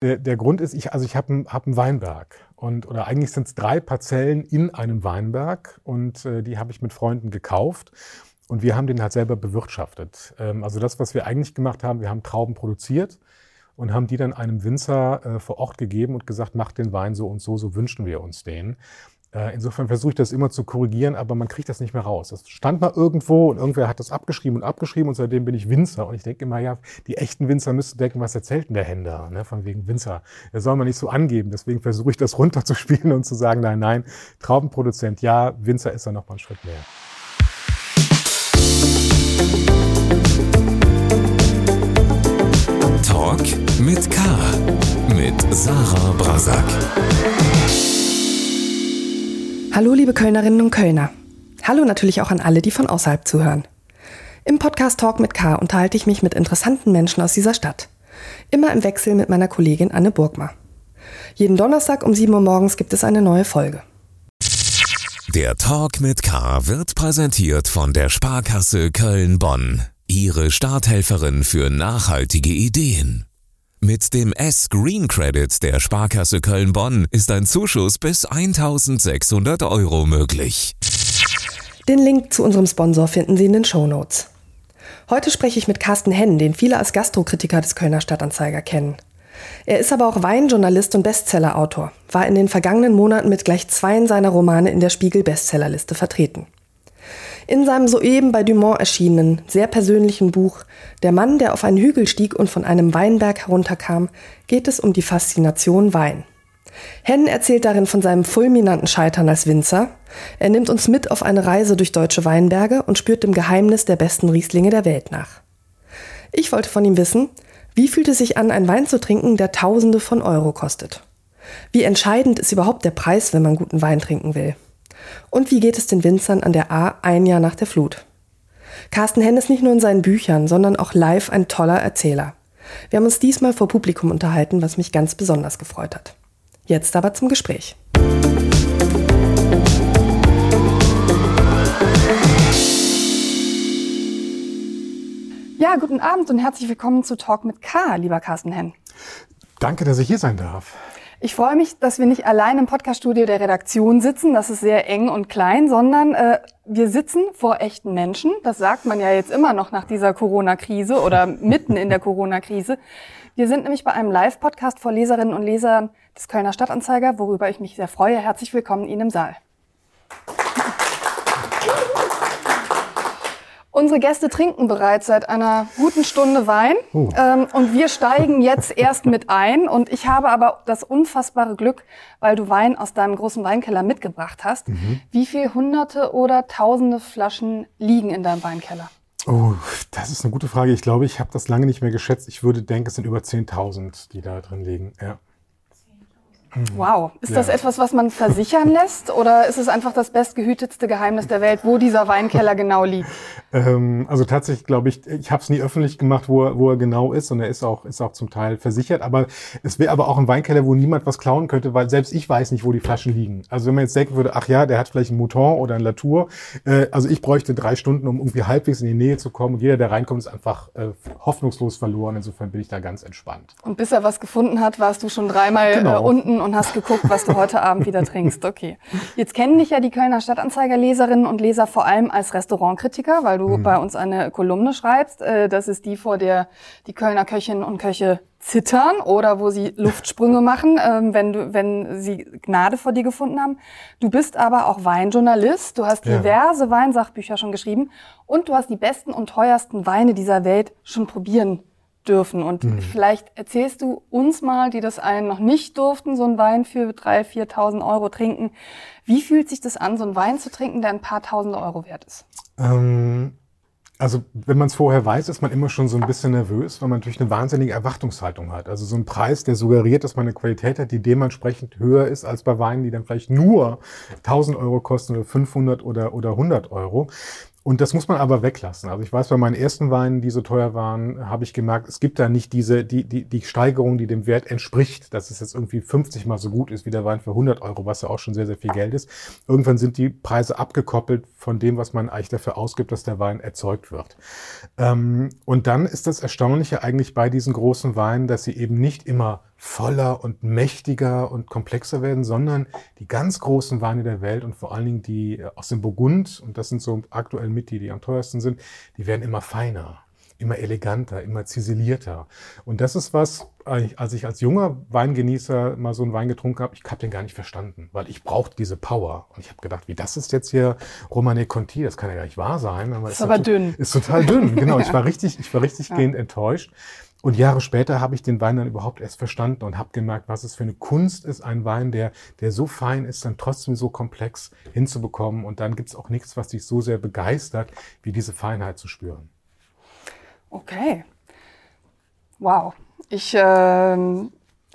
Der, der Grund ist, ich, also ich habe einen hab einen Weinberg und oder eigentlich sind es drei Parzellen in einem Weinberg und äh, die habe ich mit Freunden gekauft und wir haben den halt selber bewirtschaftet. Ähm, also das, was wir eigentlich gemacht haben, wir haben Trauben produziert und haben die dann einem Winzer äh, vor Ort gegeben und gesagt, macht den Wein so und so, so wünschen wir uns den. Äh, insofern versuche ich das immer zu korrigieren, aber man kriegt das nicht mehr raus. Das stand mal irgendwo und irgendwer hat das abgeschrieben und abgeschrieben und seitdem bin ich Winzer. Und ich denke immer, ja, die echten Winzer müssten denken, was erzählt denn der Händler, ne, von wegen Winzer. Das soll man nicht so angeben. Deswegen versuche ich das runterzuspielen und zu sagen, nein, nein, Traubenproduzent ja, Winzer ist da noch mal einen Schritt mehr. Talk mit K. Mit Sarah Brasak. Hallo liebe Kölnerinnen und Kölner. Hallo natürlich auch an alle, die von außerhalb zuhören. Im Podcast Talk mit K unterhalte ich mich mit interessanten Menschen aus dieser Stadt. Immer im Wechsel mit meiner Kollegin Anne Burgmar. Jeden Donnerstag um 7 Uhr morgens gibt es eine neue Folge. Der Talk mit K wird präsentiert von der Sparkasse Köln-Bonn. Ihre Starthelferin für nachhaltige Ideen. Mit dem S-Green Credit der Sparkasse Köln-Bonn ist ein Zuschuss bis 1600 Euro möglich. Den Link zu unserem Sponsor finden Sie in den Show Notes. Heute spreche ich mit Carsten Henn, den viele als Gastrokritiker des Kölner Stadtanzeiger kennen. Er ist aber auch Weinjournalist und Bestsellerautor, war in den vergangenen Monaten mit gleich zweien seiner Romane in der Spiegel Bestsellerliste vertreten. In seinem soeben bei Dumont erschienenen, sehr persönlichen Buch Der Mann, der auf einen Hügel stieg und von einem Weinberg herunterkam, geht es um die Faszination Wein. Henn erzählt darin von seinem fulminanten Scheitern als Winzer. Er nimmt uns mit auf eine Reise durch deutsche Weinberge und spürt dem Geheimnis der besten Rieslinge der Welt nach. Ich wollte von ihm wissen, wie fühlt es sich an, einen Wein zu trinken, der Tausende von Euro kostet? Wie entscheidend ist überhaupt der Preis, wenn man guten Wein trinken will? Und wie geht es den Winzern an der A ein Jahr nach der Flut? Carsten Henn ist nicht nur in seinen Büchern, sondern auch live ein toller Erzähler. Wir haben uns diesmal vor Publikum unterhalten, was mich ganz besonders gefreut hat. Jetzt aber zum Gespräch. Ja, guten Abend und herzlich willkommen zu Talk mit K, lieber Carsten Henn. Danke, dass ich hier sein darf. Ich freue mich, dass wir nicht allein im Podcaststudio der Redaktion sitzen, das ist sehr eng und klein, sondern äh, wir sitzen vor echten Menschen. Das sagt man ja jetzt immer noch nach dieser Corona-Krise oder mitten in der Corona-Krise. Wir sind nämlich bei einem Live-Podcast vor Leserinnen und Lesern des Kölner Stadtanzeiger, worüber ich mich sehr freue. Herzlich willkommen Ihnen im Saal. Unsere Gäste trinken bereits seit einer guten Stunde Wein uh. ähm, und wir steigen jetzt erst mit ein. Und ich habe aber das unfassbare Glück, weil du Wein aus deinem großen Weinkeller mitgebracht hast. Mhm. Wie viel Hunderte oder Tausende Flaschen liegen in deinem Weinkeller? Oh, das ist eine gute Frage. Ich glaube, ich habe das lange nicht mehr geschätzt. Ich würde denken, es sind über 10.000, die da drin liegen. Ja. Wow. Ist ja. das etwas, was man versichern lässt oder ist es einfach das bestgehütetste Geheimnis der Welt, wo dieser Weinkeller genau liegt? Ähm, also tatsächlich glaube ich, ich habe es nie öffentlich gemacht, wo er, wo er genau ist und er ist auch, ist auch zum Teil versichert. Aber es wäre aber auch ein Weinkeller, wo niemand was klauen könnte, weil selbst ich weiß nicht, wo die Flaschen liegen. Also wenn man jetzt denken würde, ach ja, der hat vielleicht einen Mouton oder ein Latour. Äh, also ich bräuchte drei Stunden, um irgendwie halbwegs in die Nähe zu kommen. Und jeder, der reinkommt, ist einfach äh, hoffnungslos verloren. Insofern bin ich da ganz entspannt. Und bis er was gefunden hat, warst du schon dreimal genau. äh, unten und hast geguckt, was du heute Abend wieder trinkst. Okay. Jetzt kennen dich ja die Kölner Stadtanzeiger-Leserinnen und Leser vor allem als Restaurantkritiker, weil du mhm. bei uns eine Kolumne schreibst. Äh, das ist die, vor der die Kölner Köchinnen und Köche zittern oder wo sie Luftsprünge machen, ähm, wenn, du, wenn sie Gnade vor dir gefunden haben. Du bist aber auch Weinjournalist. Du hast diverse ja. Weinsachbücher schon geschrieben und du hast die besten und teuersten Weine dieser Welt schon probieren dürfen. Und mhm. vielleicht erzählst du uns mal, die das einen noch nicht durften, so einen Wein für 3.000, 4.000 Euro trinken. Wie fühlt sich das an, so einen Wein zu trinken, der ein paar tausend Euro wert ist? Ähm, also wenn man es vorher weiß, ist man immer schon so ein bisschen nervös, weil man natürlich eine wahnsinnige Erwartungshaltung hat. Also so ein Preis, der suggeriert, dass man eine Qualität hat, die dementsprechend höher ist als bei Weinen, die dann vielleicht nur 1000 Euro kosten oder 500 oder, oder 100 Euro. Und das muss man aber weglassen. Also ich weiß, bei meinen ersten Weinen, die so teuer waren, habe ich gemerkt, es gibt da nicht diese, die, die, die Steigerung, die dem Wert entspricht, dass es jetzt irgendwie 50 mal so gut ist wie der Wein für 100 Euro, was ja auch schon sehr, sehr viel Geld ist. Irgendwann sind die Preise abgekoppelt von dem, was man eigentlich dafür ausgibt, dass der Wein erzeugt wird. Ähm, und dann ist das Erstaunliche eigentlich bei diesen großen Weinen, dass sie eben nicht immer voller und mächtiger und komplexer werden, sondern die ganz großen Weine der Welt und vor allen Dingen die äh, aus dem Burgund, und das sind so aktuell mit die, die am teuersten sind, die werden immer feiner immer eleganter, immer ziselierter. Und das ist was, als ich als junger Weingenießer mal so einen Wein getrunken habe, ich habe den gar nicht verstanden, weil ich brauchte diese Power. Und ich habe gedacht, wie das ist jetzt hier Romane Conti, das kann ja gar nicht wahr sein. Aber ist, ist aber dünn. Ist total dünn, genau. Ich war richtig, ich war richtig ja. gehend enttäuscht. Und Jahre später habe ich den Wein dann überhaupt erst verstanden und habe gemerkt, was es für eine Kunst ist, ein Wein, der, der so fein ist, dann trotzdem so komplex hinzubekommen. Und dann gibt es auch nichts, was dich so sehr begeistert, wie diese Feinheit zu spüren. Okay. Wow. Ich ähm,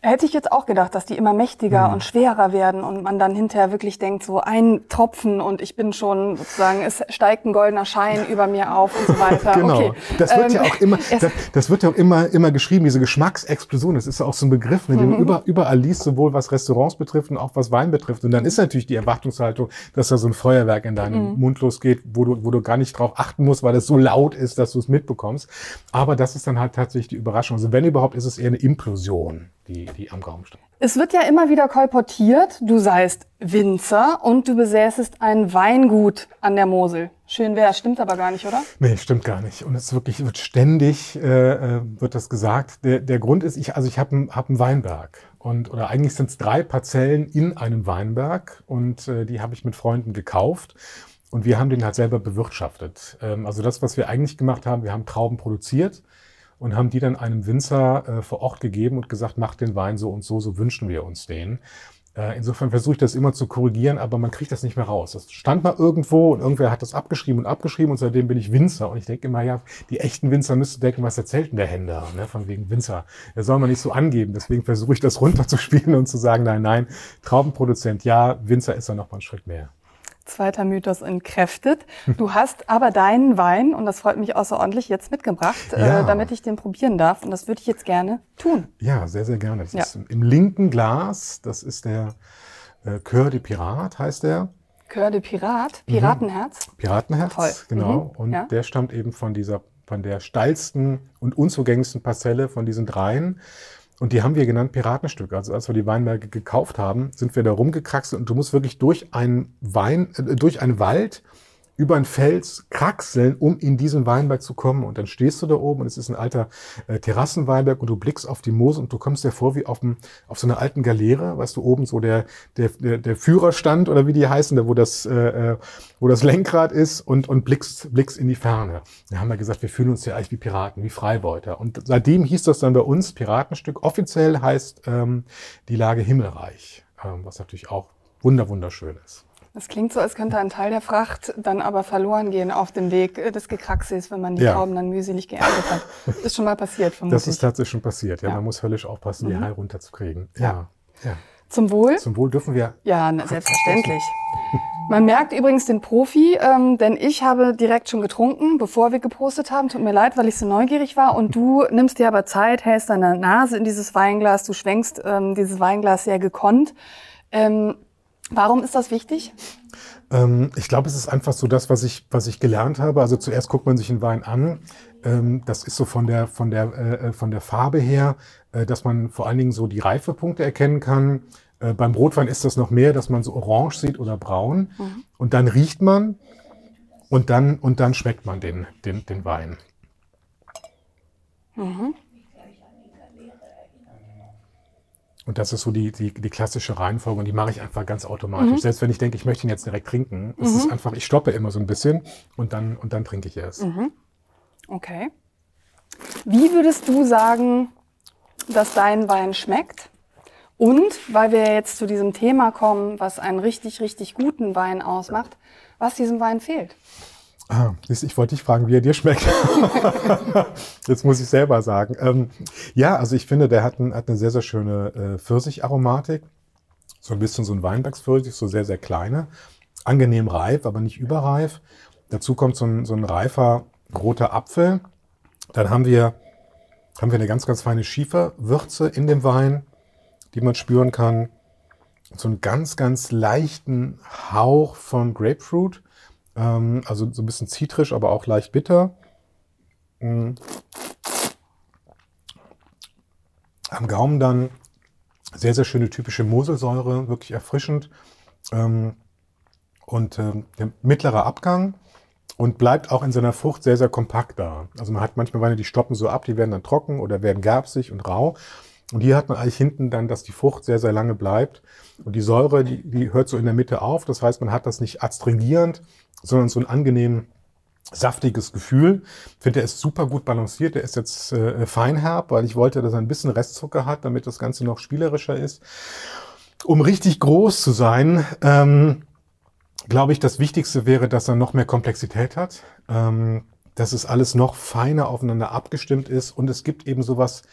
Hätte ich jetzt auch gedacht, dass die immer mächtiger mhm. und schwerer werden und man dann hinterher wirklich denkt, so ein Tropfen und ich bin schon sozusagen, es steigt ein goldener Schein über mir auf und so weiter. Genau. Okay. Das wird ähm, ja auch immer, das, das, wird ja auch immer, immer geschrieben, diese Geschmacksexplosion. Das ist ja auch so ein Begriff, den mhm. du über, überall liest, sowohl was Restaurants betrifft und auch was Wein betrifft. Und dann ist natürlich die Erwartungshaltung, dass da so ein Feuerwerk in deinem mhm. Mund losgeht, wo du, wo du gar nicht drauf achten musst, weil es so laut ist, dass du es mitbekommst. Aber das ist dann halt tatsächlich die Überraschung. Also wenn überhaupt, ist es eher eine Implosion die, die am Gaumen steht. Es wird ja immer wieder kolportiert, du seist Winzer und du besäßest ein Weingut an der Mosel. Schön wäre, stimmt aber gar nicht, oder? Nee, stimmt gar nicht. Und es wirklich wird ständig äh, äh, wird das gesagt. Der, der Grund ist, ich also ich habe einen hab einen Weinberg und oder eigentlich sind es drei Parzellen in einem Weinberg und äh, die habe ich mit Freunden gekauft. Und wir haben den halt selber bewirtschaftet. Ähm, also das, was wir eigentlich gemacht haben, wir haben Trauben produziert und haben die dann einem Winzer äh, vor Ort gegeben und gesagt, macht den Wein so und so, so wünschen wir uns den. Äh, insofern versuche ich das immer zu korrigieren, aber man kriegt das nicht mehr raus. Das stand mal irgendwo und irgendwer hat das abgeschrieben und abgeschrieben und seitdem bin ich Winzer. Und ich denke immer, ja, die echten Winzer müssten denken, was erzählt denn der Händler, ne, von wegen Winzer. Der soll man nicht so angeben. Deswegen versuche ich das runterzuspielen und zu sagen, nein, nein, Traubenproduzent, ja, Winzer ist da noch mal einen Schritt mehr. Zweiter Mythos entkräftet. Du hast aber deinen Wein, und das freut mich außerordentlich, jetzt mitgebracht, äh, ja. äh, damit ich den probieren darf. Und das würde ich jetzt gerne tun. Ja, sehr, sehr gerne. Das ja. ist im linken Glas. Das ist der äh, Coeur de Pirat, heißt der. Coeur de Pirat. Piratenherz. Mhm. Piratenherz, Toll. genau. Mhm. Und ja. der stammt eben von dieser, von der steilsten und unzugänglichsten Parzelle von diesen dreien. Und die haben wir genannt Piratenstücke. Also als wir die Weinberge gekauft haben, sind wir da rumgekraxelt und du musst wirklich durch einen Wein, äh, durch einen Wald über einen Fels kraxeln, um in diesen Weinberg zu kommen. Und dann stehst du da oben und es ist ein alter äh, Terrassenweinberg und du blickst auf die Moose und du kommst dir vor wie auf, dem, auf so einer alten Galeere, weißt du, oben so der, der, der, der Führerstand oder wie die heißen, da wo das, äh, äh, wo das Lenkrad ist und, und blickst, blickst in die Ferne. Da haben wir gesagt, wir fühlen uns ja eigentlich wie Piraten, wie Freibeuter. Und seitdem hieß das dann bei uns Piratenstück. Offiziell heißt ähm, die Lage Himmelreich, ähm, was natürlich auch wunder wunderschön ist. Das klingt so, als könnte ein Teil der Fracht dann aber verloren gehen auf dem Weg des Gekraxes, wenn man die ja. Trauben dann mühselig geerntet hat. Ist schon mal passiert, vermutlich. Das ist tatsächlich schon passiert. Ja, ja. man muss höllisch aufpassen, die mhm. Hai runterzukriegen. Ja. ja. Zum Wohl? Zum Wohl dürfen wir. Ja, na, selbstverständlich. Man merkt übrigens den Profi, ähm, denn ich habe direkt schon getrunken, bevor wir gepostet haben. Tut mir leid, weil ich so neugierig war. Und du nimmst dir aber Zeit, hältst deine Nase in dieses Weinglas, du schwenkst ähm, dieses Weinglas sehr gekonnt. Ähm, Warum ist das wichtig? Ähm, ich glaube, es ist einfach so das, was ich, was ich gelernt habe. Also zuerst guckt man sich einen Wein an. Ähm, das ist so von der, von der, äh, äh, von der Farbe her, äh, dass man vor allen Dingen so die Reifepunkte erkennen kann. Äh, beim Rotwein ist das noch mehr, dass man so orange sieht oder braun. Mhm. Und dann riecht man und dann, und dann schmeckt man den, den, den Wein. Mhm. Und das ist so die, die, die klassische Reihenfolge und die mache ich einfach ganz automatisch. Mhm. Selbst wenn ich denke, ich möchte ihn jetzt direkt trinken, mhm. ist es einfach, ich stoppe immer so ein bisschen und dann, und dann trinke ich erst. Mhm. Okay. Wie würdest du sagen, dass dein Wein schmeckt? Und weil wir jetzt zu diesem Thema kommen, was einen richtig, richtig guten Wein ausmacht, was diesem Wein fehlt? Ah, ich wollte dich fragen, wie er dir schmeckt. Jetzt muss ich selber sagen. Ähm, ja, also ich finde, der hat, ein, hat eine sehr, sehr schöne äh, Pfirsicharomatik. So ein bisschen so ein Weinbergspfirsich, so sehr, sehr kleine. Angenehm reif, aber nicht überreif. Dazu kommt so ein, so ein reifer roter Apfel. Dann haben wir, haben wir eine ganz, ganz feine Schieferwürze in dem Wein, die man spüren kann. So einen ganz, ganz leichten Hauch von Grapefruit ähm, also so ein bisschen zitrisch, aber auch leicht bitter. Mhm. Am Gaumen dann Sehr, sehr schöne typische Moselsäure, wirklich erfrischend. Ähm, und ähm, der mittlere Abgang und bleibt auch in seiner Frucht sehr, sehr kompakt da. Also man hat manchmal Weine, die stoppen so ab, die werden dann trocken oder werden gerbsig und rau. Und hier hat man eigentlich hinten dann, dass die Frucht sehr, sehr lange bleibt. Und die Säure, die, die hört so in der Mitte auf. Das heißt, man hat das nicht adstringierend, sondern so ein angenehm saftiges Gefühl. Ich finde, er ist super gut balanciert. Er ist jetzt äh, feinherb, weil ich wollte, dass er ein bisschen Restzucker hat, damit das Ganze noch spielerischer ist. Um richtig groß zu sein, ähm, glaube ich, das Wichtigste wäre, dass er noch mehr Komplexität hat, ähm, dass es alles noch feiner aufeinander abgestimmt ist und es gibt eben sowas,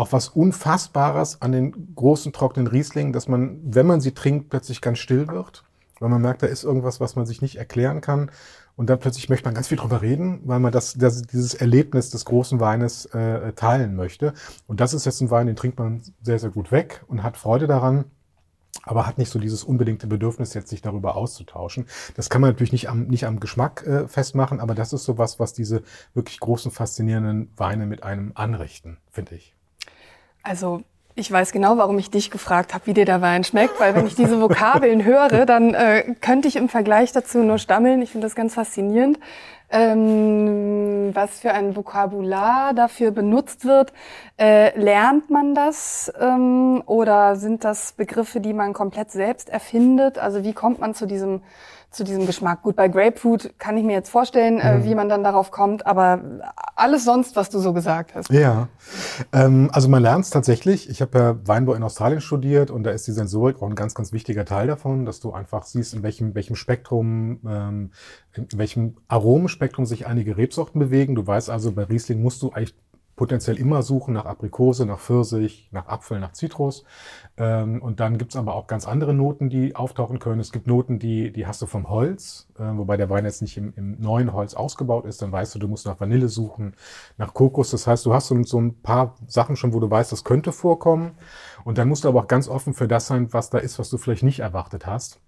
auch was Unfassbares an den großen trockenen Rieslingen, dass man, wenn man sie trinkt, plötzlich ganz still wird, weil man merkt, da ist irgendwas, was man sich nicht erklären kann. Und dann plötzlich möchte man ganz viel drüber reden, weil man das, das dieses Erlebnis des großen Weines äh, teilen möchte. Und das ist jetzt ein Wein, den trinkt man sehr, sehr gut weg und hat Freude daran aber hat nicht so dieses unbedingte Bedürfnis, jetzt sich darüber auszutauschen. Das kann man natürlich nicht am, nicht am Geschmack äh, festmachen, aber das ist so was, was diese wirklich großen, faszinierenden Weine mit einem anrichten, finde ich. Also ich weiß genau, warum ich dich gefragt habe, wie dir der Wein schmeckt, weil wenn ich diese Vokabeln höre, dann äh, könnte ich im Vergleich dazu nur stammeln. Ich finde das ganz faszinierend ähm, was für ein Vokabular dafür benutzt wird. Äh, lernt man das ähm, oder sind das Begriffe, die man komplett selbst erfindet? Also wie kommt man zu diesem zu diesem Geschmack. Gut, bei Grapefruit kann ich mir jetzt vorstellen, äh, mhm. wie man dann darauf kommt, aber alles sonst, was du so gesagt hast. Ja, ähm, also man lernt es tatsächlich. Ich habe ja Weinbau in Australien studiert und da ist die Sensorik auch ein ganz, ganz wichtiger Teil davon, dass du einfach siehst, in welchem, welchem Spektrum, ähm, in welchem Aromenspektrum sich einige Rebsorten bewegen. Du weißt also, bei Riesling musst du eigentlich potenziell immer suchen nach Aprikose, nach Pfirsich, nach Apfel, nach Zitrus. Ähm, und dann gibt's aber auch ganz andere Noten, die auftauchen können. Es gibt Noten, die, die hast du vom Holz, äh, wobei der Wein jetzt nicht im, im neuen Holz ausgebaut ist. Dann weißt du, du musst nach Vanille suchen, nach Kokos. Das heißt, du hast so, so ein paar Sachen schon, wo du weißt, das könnte vorkommen. Und dann musst du aber auch ganz offen für das sein, was da ist, was du vielleicht nicht erwartet hast.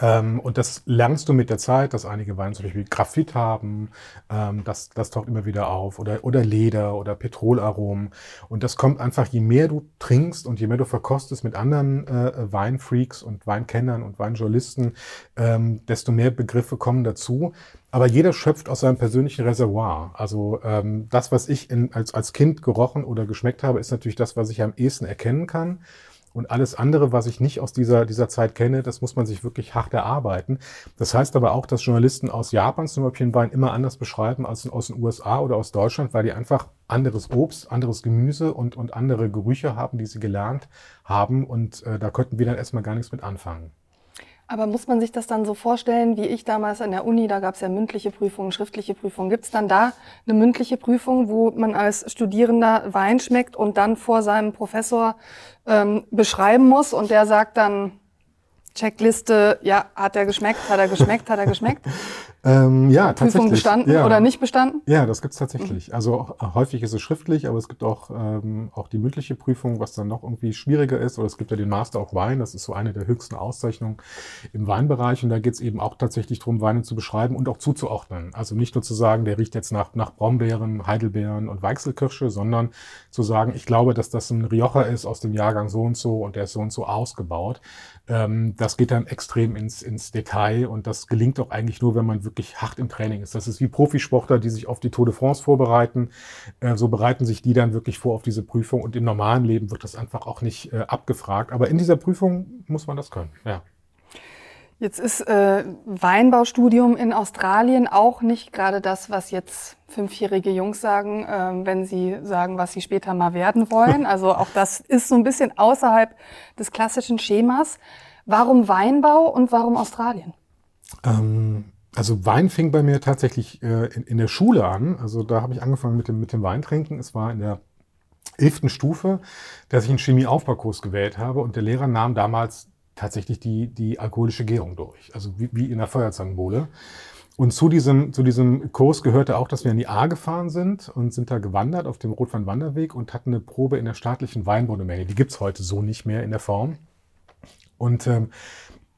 Ähm, und das lernst du mit der Zeit, dass einige Weine zum Beispiel Graphit haben, ähm, das, das taucht immer wieder auf, oder, oder Leder oder Petrolaromen. Und das kommt einfach, je mehr du trinkst und je mehr du verkostest mit anderen äh, Weinfreaks und Weinkennern und Weinjournalisten, ähm, desto mehr Begriffe kommen dazu. Aber jeder schöpft aus seinem persönlichen Reservoir. Also ähm, das, was ich in, als, als Kind gerochen oder geschmeckt habe, ist natürlich das, was ich am ehesten erkennen kann. Und alles andere, was ich nicht aus dieser, dieser Zeit kenne, das muss man sich wirklich hart erarbeiten. Das heißt aber auch, dass Journalisten aus Japan zum Beispiel Wein immer anders beschreiben als aus den USA oder aus Deutschland, weil die einfach anderes Obst, anderes Gemüse und, und andere Gerüche haben, die sie gelernt haben. Und äh, da könnten wir dann erstmal gar nichts mit anfangen. Aber muss man sich das dann so vorstellen, wie ich damals an der Uni, da gab es ja mündliche Prüfungen, schriftliche Prüfungen. Gibt es dann da eine mündliche Prüfung, wo man als Studierender Wein schmeckt und dann vor seinem Professor ähm, beschreiben muss und der sagt dann, Checkliste, ja, hat er geschmeckt, hat er geschmeckt, hat er geschmeckt? ähm, ja, Prüfung bestanden ja. oder nicht bestanden? Ja, das gibt's tatsächlich. Mhm. Also häufig ist es schriftlich, aber es gibt auch, ähm, auch die mündliche Prüfung, was dann noch irgendwie schwieriger ist. Oder es gibt ja den Master of Wine, das ist so eine der höchsten Auszeichnungen im Weinbereich. Und da geht's eben auch tatsächlich darum, Weine zu beschreiben und auch zuzuordnen. Also nicht nur zu sagen, der riecht jetzt nach, nach Brombeeren, Heidelbeeren und Weichselkirsche, sondern zu sagen, ich glaube, dass das ein Rioja ist aus dem Jahrgang so und so und der ist so und so ausgebaut. Ähm, das geht dann extrem ins, ins Detail und das gelingt auch eigentlich nur, wenn man wirklich hart im Training ist. Das ist wie Profisportler, die sich auf die Tour de France vorbereiten. Äh, so bereiten sich die dann wirklich vor auf diese Prüfung und im normalen Leben wird das einfach auch nicht äh, abgefragt. Aber in dieser Prüfung muss man das können, ja. Jetzt ist äh, Weinbaustudium in Australien auch nicht gerade das, was jetzt fünfjährige Jungs sagen, äh, wenn sie sagen, was sie später mal werden wollen. Also auch das ist so ein bisschen außerhalb des klassischen Schemas. Warum Weinbau und warum Australien? Ähm, also Wein fing bei mir tatsächlich äh, in, in, der Schule an. Also da habe ich angefangen mit dem, mit dem Weintrinken. Es war in der elften Stufe, dass ich einen Chemieaufbaukurs gewählt habe und der Lehrer nahm damals tatsächlich die, die alkoholische Gärung durch. Also wie, wie in der Feuerzangenbowle. Und zu diesem, zu diesem Kurs gehörte auch, dass wir in die A gefahren sind und sind da gewandert auf dem Rotwein-Wanderweg und hatten eine Probe in der staatlichen Weinbaudomäne. Die gibt's heute so nicht mehr in der Form. Und ähm,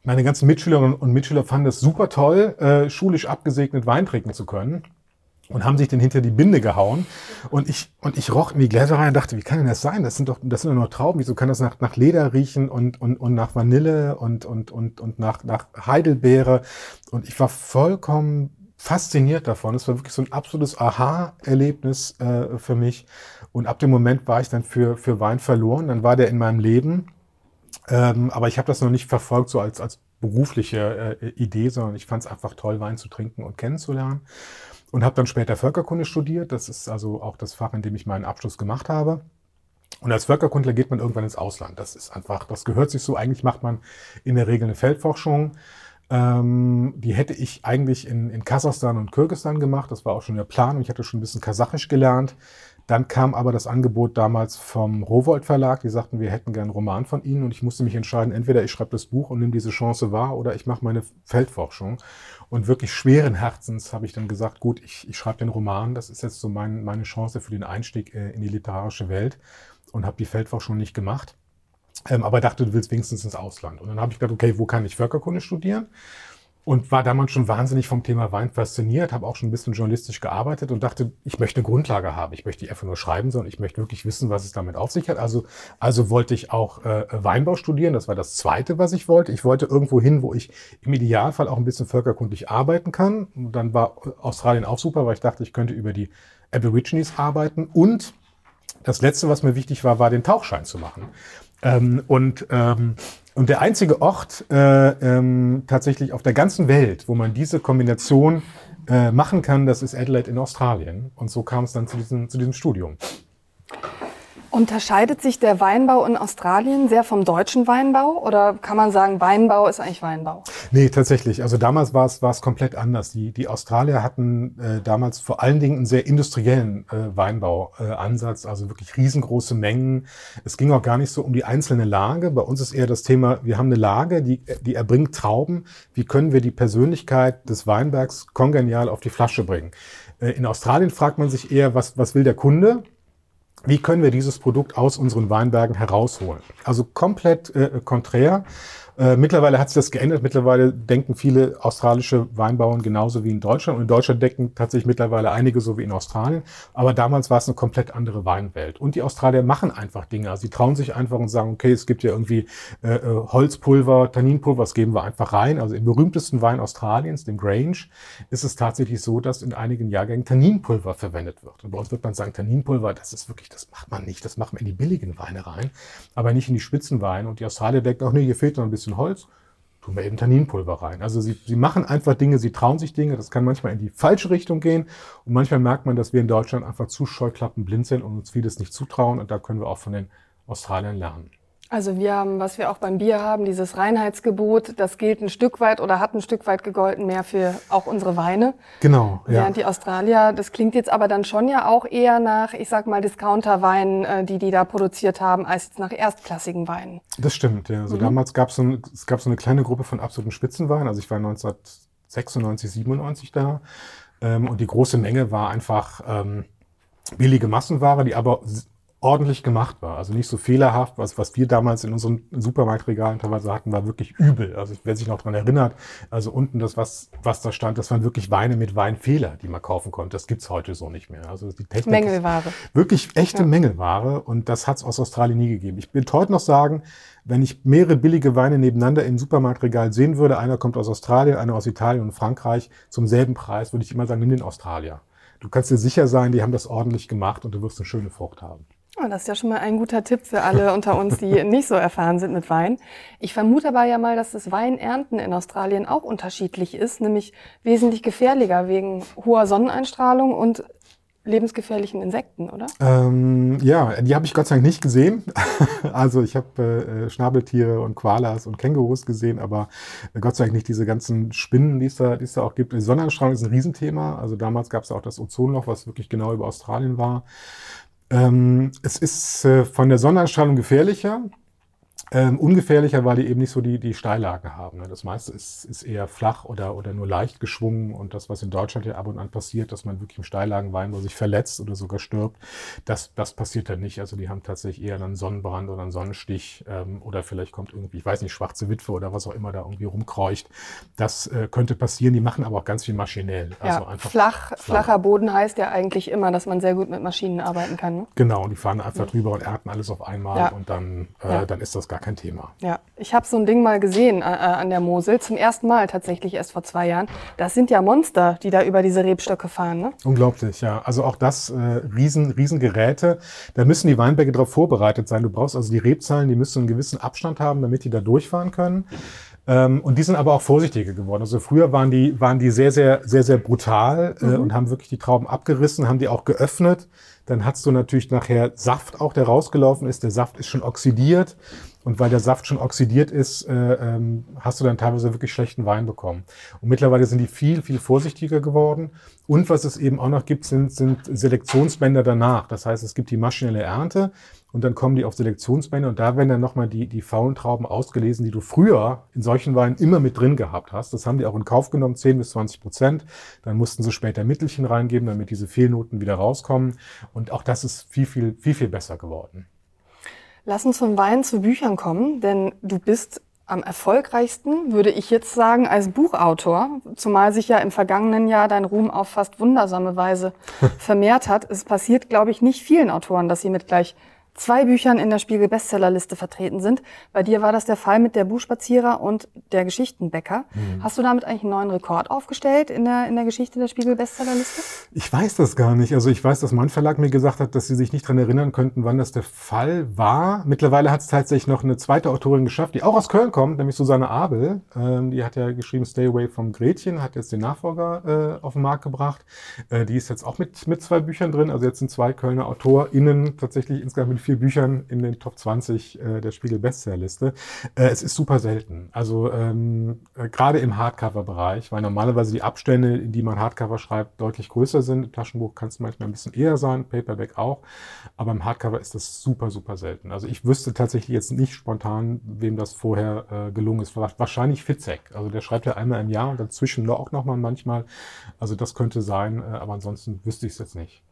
meine ganzen Mitschülerinnen und Mitschüler fanden es super toll, äh, schulisch abgesegnet Wein trinken zu können. Und haben sich dann hinter die Binde gehauen. Und ich, und ich roch in die Gläser rein und dachte, wie kann denn das sein? Das sind doch, das sind doch nur Trauben. Wieso kann das nach, nach Leder riechen und, und, und nach Vanille und, und, und, und nach, nach Heidelbeere? Und ich war vollkommen fasziniert davon. Es war wirklich so ein absolutes Aha-Erlebnis äh, für mich. Und ab dem Moment war ich dann für, für Wein verloren. Dann war der in meinem Leben. Ähm, aber ich habe das noch nicht verfolgt, so als, als berufliche äh, Idee, sondern ich fand es einfach toll, Wein zu trinken und kennenzulernen und habe dann später Völkerkunde studiert. Das ist also auch das Fach, in dem ich meinen Abschluss gemacht habe. Und als Völkerkundler geht man irgendwann ins Ausland. Das ist einfach, das gehört sich so. Eigentlich macht man in der Regel eine Feldforschung. Ähm, die hätte ich eigentlich in, in Kasachstan und Kirgisistan gemacht. Das war auch schon der Plan. Und ich hatte schon ein bisschen Kasachisch gelernt. Dann kam aber das Angebot damals vom Rowold Verlag. Die sagten, wir hätten gern einen Roman von Ihnen. Und ich musste mich entscheiden, entweder ich schreibe das Buch und nehme diese Chance wahr oder ich mache meine Feldforschung. Und wirklich schweren Herzens habe ich dann gesagt, gut, ich, ich schreibe den Roman. Das ist jetzt so mein, meine Chance für den Einstieg äh, in die literarische Welt. Und habe die Feldforschung nicht gemacht. Ähm, aber dachte, du willst wenigstens ins Ausland. Und dann habe ich gedacht, okay, wo kann ich Völkerkunde studieren? Und war damals schon wahnsinnig vom Thema Wein fasziniert, habe auch schon ein bisschen journalistisch gearbeitet und dachte, ich möchte eine Grundlage haben. Ich möchte nicht einfach nur schreiben, sondern ich möchte wirklich wissen, was es damit auf sich hat. Also, also wollte ich auch äh, Weinbau studieren. Das war das Zweite, was ich wollte. Ich wollte irgendwo hin, wo ich im Idealfall auch ein bisschen völkerkundlich arbeiten kann. Und dann war Australien auch super, weil ich dachte, ich könnte über die Aborigines arbeiten. Und das Letzte, was mir wichtig war, war den Tauchschein zu machen. Ähm, und ähm, und der einzige Ort äh, ähm, tatsächlich auf der ganzen Welt, wo man diese Kombination äh, machen kann, das ist Adelaide in Australien. Und so kam es dann zu diesem, zu diesem Studium. Unterscheidet sich der Weinbau in Australien sehr vom deutschen Weinbau oder kann man sagen, Weinbau ist eigentlich Weinbau? Nee, tatsächlich. Also damals war es, war es komplett anders. Die, die Australier hatten äh, damals vor allen Dingen einen sehr industriellen äh, Weinbauansatz, äh, also wirklich riesengroße Mengen. Es ging auch gar nicht so um die einzelne Lage. Bei uns ist eher das Thema, wir haben eine Lage, die, die erbringt Trauben. Wie können wir die Persönlichkeit des Weinbergs kongenial auf die Flasche bringen? Äh, in Australien fragt man sich eher, was, was will der Kunde? Wie können wir dieses Produkt aus unseren Weinbergen herausholen? Also komplett äh, konträr. Äh, mittlerweile hat sich das geändert. Mittlerweile denken viele australische Weinbauern genauso wie in Deutschland. Und in Deutschland denken tatsächlich mittlerweile einige so wie in Australien. Aber damals war es eine komplett andere Weinwelt. Und die Australier machen einfach Dinge. Also sie trauen sich einfach und sagen, okay, es gibt ja irgendwie äh, äh Holzpulver, Tanninpulver, das geben wir einfach rein. Also im berühmtesten Wein Australiens, dem Grange, ist es tatsächlich so, dass in einigen Jahrgängen Tanninpulver verwendet wird. Und bei uns wird man sagen, Tanninpulver, das ist wirklich, das macht man nicht. Das macht man in die billigen Weine rein, aber nicht in die Spitzenweine. Und die Australier denken auch, nee, hier fehlt noch ein bisschen bisschen Holz, tun wir eben Tanninpulver rein. Also sie, sie machen einfach Dinge, sie trauen sich Dinge. Das kann manchmal in die falsche Richtung gehen. Und manchmal merkt man, dass wir in Deutschland einfach zu scheuklappenblind sind und uns vieles nicht zutrauen. Und da können wir auch von den Australiern lernen. Also wir haben, was wir auch beim Bier haben, dieses Reinheitsgebot, das gilt ein Stück weit oder hat ein Stück weit gegolten mehr für auch unsere Weine. Genau. Ja. Während die Australier, das klingt jetzt aber dann schon ja auch eher nach, ich sag mal, Discounterweinen, äh, die die da produziert haben, als jetzt nach erstklassigen Weinen. Das stimmt, ja. Also mhm. damals gab so es gab so eine kleine Gruppe von absoluten Spitzenweinen. Also ich war 1996, 97 da. Ähm, und die große Menge war einfach ähm, billige Massenware, die aber ordentlich gemacht war. Also nicht so fehlerhaft, was, was wir damals in unseren Supermarktregalen teilweise hatten, war wirklich übel. Also wer sich noch dran erinnert, also unten das, was, was da stand, das waren wirklich Weine mit Weinfehler, die man kaufen konnte. Das gibt's heute so nicht mehr. Also die Technik Mängelware. Wirklich echte ja. Mängelware und das hat's aus Australien nie gegeben. Ich will heute noch sagen, wenn ich mehrere billige Weine nebeneinander im Supermarktregal sehen würde, einer kommt aus Australien, einer aus Italien und Frankreich, zum selben Preis, würde ich immer sagen, nimm den Australier. Du kannst dir sicher sein, die haben das ordentlich gemacht und du wirst eine schöne Frucht haben. Oh, das ist ja schon mal ein guter Tipp für alle unter uns, die nicht so erfahren sind mit Wein. Ich vermute aber ja mal, dass das Weinernten in Australien auch unterschiedlich ist, nämlich wesentlich gefährlicher wegen hoher Sonneneinstrahlung und lebensgefährlichen Insekten, oder? Ähm, ja, die habe ich Gott sei Dank nicht gesehen. also ich habe äh, Schnabeltiere und Koalas und Kängurus gesehen, aber Gott sei Dank nicht diese ganzen Spinnen, die es da, die es da auch gibt. Die Sonneneinstrahlung ist ein Riesenthema. Also damals gab es auch das Ozonloch, was wirklich genau über Australien war. Ähm, es ist äh, von der Sonneneinstrahlung gefährlicher. Ähm, ungefährlicher, weil die eben nicht so die, die Steillage haben. Ne? Das meiste ist, ist eher flach oder, oder nur leicht geschwungen. Und das, was in Deutschland ja ab und an passiert, dass man wirklich im Steillagenweinbau sich verletzt oder sogar stirbt, das, das passiert dann nicht. Also die haben tatsächlich eher einen Sonnenbrand oder einen Sonnenstich ähm, oder vielleicht kommt irgendwie, ich weiß nicht, schwarze Witwe oder was auch immer da irgendwie rumkreucht. Das äh, könnte passieren. Die machen aber auch ganz viel maschinell. Also ja, einfach flach, flach, flacher Boden heißt ja eigentlich immer, dass man sehr gut mit Maschinen arbeiten kann. Ne? Genau, und die fahren einfach ja. drüber und ernten alles auf einmal ja. und dann, äh, dann ist das gar kein Thema. Ja, ich habe so ein Ding mal gesehen äh, äh, an der Mosel, zum ersten Mal tatsächlich erst vor zwei Jahren. Das sind ja Monster, die da über diese Rebstöcke fahren. Ne? Unglaublich, ja. Also auch das äh, riesen, riesen Geräte. Da müssen die Weinberge darauf vorbereitet sein. Du brauchst also die Rebzahlen, die müssen einen gewissen Abstand haben, damit die da durchfahren können. Ähm, und die sind aber auch vorsichtiger geworden. Also früher waren die, waren die sehr, sehr, sehr, sehr brutal äh, mhm. und haben wirklich die Trauben abgerissen, haben die auch geöffnet. Dann hast du natürlich nachher Saft auch, der rausgelaufen ist. Der Saft ist schon oxidiert. Und weil der Saft schon oxidiert ist, äh, ähm, hast du dann teilweise wirklich schlechten Wein bekommen. Und mittlerweile sind die viel, viel vorsichtiger geworden. Und was es eben auch noch gibt, sind, sind Selektionsbänder danach. Das heißt, es gibt die maschinelle Ernte und dann kommen die auf Selektionsbänder und da werden dann nochmal die, die faulen Trauben ausgelesen, die du früher in solchen Weinen immer mit drin gehabt hast. Das haben die auch in Kauf genommen, 10 bis 20 Prozent. Dann mussten sie später Mittelchen reingeben, damit diese Fehlnoten wieder rauskommen. Und auch das ist viel, viel, viel, viel besser geworden. Lass uns vom Wein zu Büchern kommen, denn du bist am erfolgreichsten, würde ich jetzt sagen, als Buchautor, zumal sich ja im vergangenen Jahr dein Ruhm auf fast wundersame Weise vermehrt hat. Es passiert, glaube ich, nicht vielen Autoren, dass sie mit gleich zwei Büchern in der Spiegel Bestsellerliste vertreten sind. Bei dir war das der Fall mit der Buchspazierer und der Geschichtenbäcker. Mhm. Hast du damit eigentlich einen neuen Rekord aufgestellt in der, in der Geschichte der Spiegel Bestsellerliste? Ich weiß das gar nicht. Also ich weiß, dass mein Verlag mir gesagt hat, dass sie sich nicht dran erinnern könnten, wann das der Fall war. Mittlerweile hat es tatsächlich noch eine zweite Autorin geschafft, die auch aus Köln kommt, nämlich Susanne Abel. Ähm, die hat ja geschrieben Stay Away from Gretchen, hat jetzt den Nachfolger äh, auf den Markt gebracht. Äh, die ist jetzt auch mit, mit zwei Büchern drin. Also jetzt sind zwei Kölner AutorInnen tatsächlich insgesamt mit vier Büchern in den Top 20 äh, der Spiegel Bestsellerliste. Äh, es ist super selten. Also ähm, äh, gerade im Hardcover-Bereich, weil normalerweise die Abstände, in die man Hardcover schreibt, deutlich größer sind. Im Taschenbuch kann es manchmal ein bisschen eher sein, Paperback auch. Aber im Hardcover ist das super, super selten. Also ich wüsste tatsächlich jetzt nicht spontan, wem das vorher äh, gelungen ist. Wahrscheinlich Fitzek. Also der schreibt ja einmal im Jahr und dazwischen auch nochmal manchmal. Also das könnte sein, äh, aber ansonsten wüsste ich es jetzt nicht.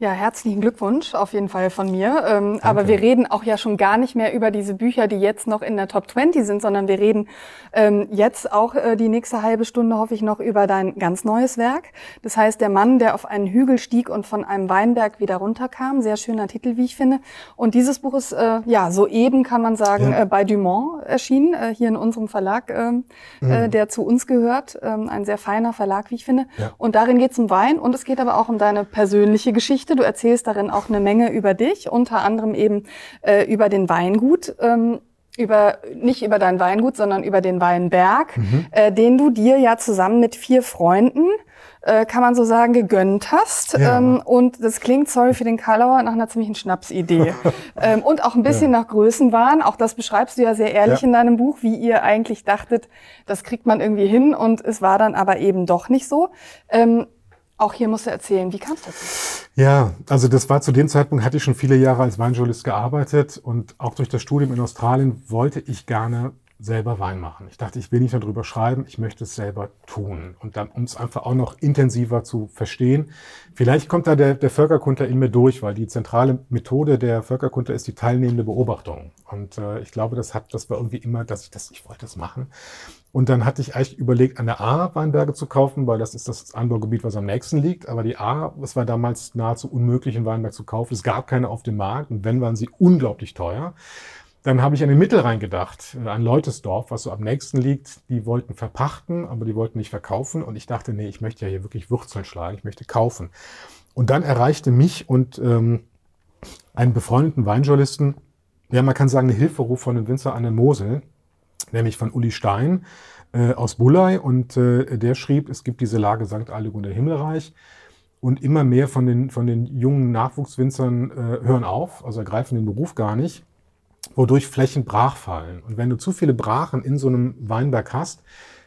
Ja, herzlichen Glückwunsch auf jeden Fall von mir. Ähm, aber wir reden auch ja schon gar nicht mehr über diese Bücher, die jetzt noch in der Top 20 sind, sondern wir reden ähm, jetzt auch äh, die nächste halbe Stunde, hoffe ich, noch über dein ganz neues Werk. Das heißt, der Mann, der auf einen Hügel stieg und von einem Weinberg wieder runterkam. Sehr schöner Titel, wie ich finde. Und dieses Buch ist, äh, ja, soeben kann man sagen, ja. äh, bei Dumont erschienen, äh, hier in unserem Verlag, ähm, äh, mhm. der zu uns gehört. Ähm, ein sehr feiner Verlag, wie ich finde. Ja. Und darin geht es um Wein und es geht aber auch um deine persönliche Geschichte. Du erzählst darin auch eine Menge über dich, unter anderem eben äh, über den Weingut. Ähm, über nicht über dein Weingut, sondern über den Weinberg, mhm. äh, den du dir ja zusammen mit vier Freunden äh, kann man so sagen, gegönnt hast. Ja. Ähm, und das klingt, sorry für den Kalauer, nach einer ziemlichen Schnapsidee. ähm, und auch ein bisschen ja. nach Größenwahn. Auch das beschreibst du ja sehr ehrlich ja. in deinem Buch, wie ihr eigentlich dachtet, das kriegt man irgendwie hin. Und es war dann aber eben doch nicht so. Ähm, auch hier musst du erzählen, wie kam es dazu? Ja, also das war zu dem Zeitpunkt, hatte ich schon viele Jahre als Weinjournalist gearbeitet und auch durch das Studium in Australien wollte ich gerne selber Wein machen. Ich dachte, ich will nicht nur drüber schreiben, ich möchte es selber tun. Und dann, um es einfach auch noch intensiver zu verstehen. Vielleicht kommt da der, der Völkerkundler in mir durch, weil die zentrale Methode der Völkerkundler ist die teilnehmende Beobachtung. Und äh, ich glaube, das hat, das war irgendwie immer, dass ich das, ich wollte das machen. Und dann hatte ich eigentlich überlegt, an der A Weinberge zu kaufen, weil das ist das Anbaugebiet, was am nächsten liegt. Aber die A, es war damals nahezu unmöglich, einen Weinberg zu kaufen. Es gab keine auf dem Markt und wenn, waren sie unglaublich teuer. Dann habe ich an den Mittelrhein gedacht, äh, an Leutesdorf, was so am nächsten liegt. Die wollten verpachten, aber die wollten nicht verkaufen. Und ich dachte, nee, ich möchte ja hier wirklich Wurzeln schlagen, ich möchte kaufen. Und dann erreichte mich und ähm, einen befreundeten Weinjournalisten, ja, man kann sagen, eine Hilferuf von den Winzer an der Mosel, nämlich von Uli Stein äh, aus Bullei. Und äh, der schrieb, es gibt diese Lage St. Allegunder Himmelreich. Und immer mehr von den, von den jungen Nachwuchswinzern äh, hören auf, also ergreifen den Beruf gar nicht wodurch Flächen brach fallen. Und wenn du zu viele Brachen in so einem Weinberg hast,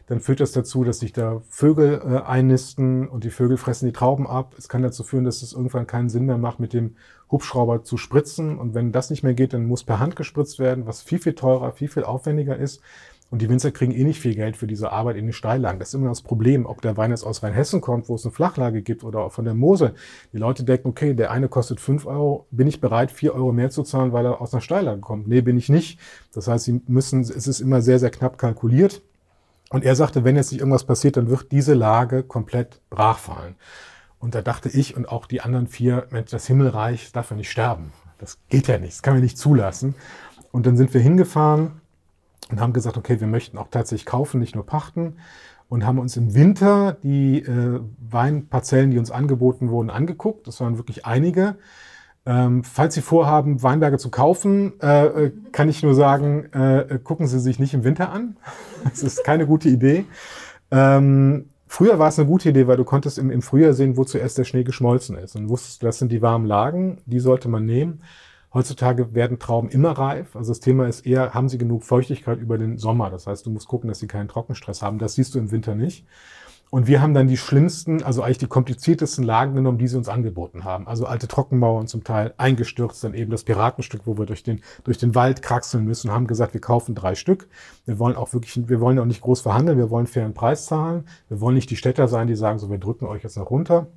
dann führt das dazu, dass sich da Vögel äh, einnisten und die Vögel fressen die Trauben ab. Es kann dazu führen, dass es irgendwann keinen Sinn mehr macht, mit dem Hubschrauber zu spritzen. Und wenn das nicht mehr geht, dann muss per Hand gespritzt werden, was viel, viel teurer, viel, viel aufwendiger ist. Und die Winzer kriegen eh nicht viel Geld für diese Arbeit in den Steillagen. Das ist immer das Problem, ob der Wein jetzt aus Rheinhessen kommt, wo es eine Flachlage gibt oder von der Mosel. Die Leute denken, okay, der eine kostet fünf Euro, bin ich bereit, vier Euro mehr zu zahlen, weil er aus einer Steillage kommt? Nee, bin ich nicht. Das heißt, sie müssen, es ist immer sehr, sehr knapp kalkuliert. Und er sagte, wenn jetzt nicht irgendwas passiert, dann wird diese Lage komplett brachfallen. Und da dachte ich und auch die anderen vier, Mensch, das Himmelreich darf ja nicht sterben. Das geht ja nicht, das kann man nicht zulassen. Und dann sind wir hingefahren und haben gesagt, okay, wir möchten auch tatsächlich kaufen, nicht nur pachten. Und haben uns im Winter die äh, Weinparzellen, die uns angeboten wurden, angeguckt. Das waren wirklich einige. Ähm, falls Sie vorhaben, Weinberge zu kaufen, äh, äh kann ich nur sagen, äh, gucken Sie sich nicht im Winter an. Das ist keine gute Idee. Ähm, früher war es eine gute Idee, weil du konntest im, im Frühjahr sehen, wo zuerst der Schnee geschmolzen ist. Und wusstest, das sind die warmen Lagen, die sollte man nehmen. Heutzutage werden Trauben immer reif. Also das Thema ist eher, haben sie genug Feuchtigkeit über den Sommer? Das heißt, du musst gucken, dass sie keinen Trockenstress haben. Das siehst du im Winter nicht. Und wir haben dann die schlimmsten, also eigentlich die kompliziertesten Lagen genommen, die sie uns angeboten haben. Also alte Trockenmauern zum Teil eingestürzt, dann eben das Piratenstück, wo wir durch den, durch den Wald kraxeln müssen und haben gesagt, wir kaufen drei Stück. Wir wollen auch wirklich, wir wollen auch nicht groß verhandeln, wir wollen fairen Preis zahlen. Wir wollen nicht die Städter sein, die sagen, so, wir drücken euch jetzt noch runter.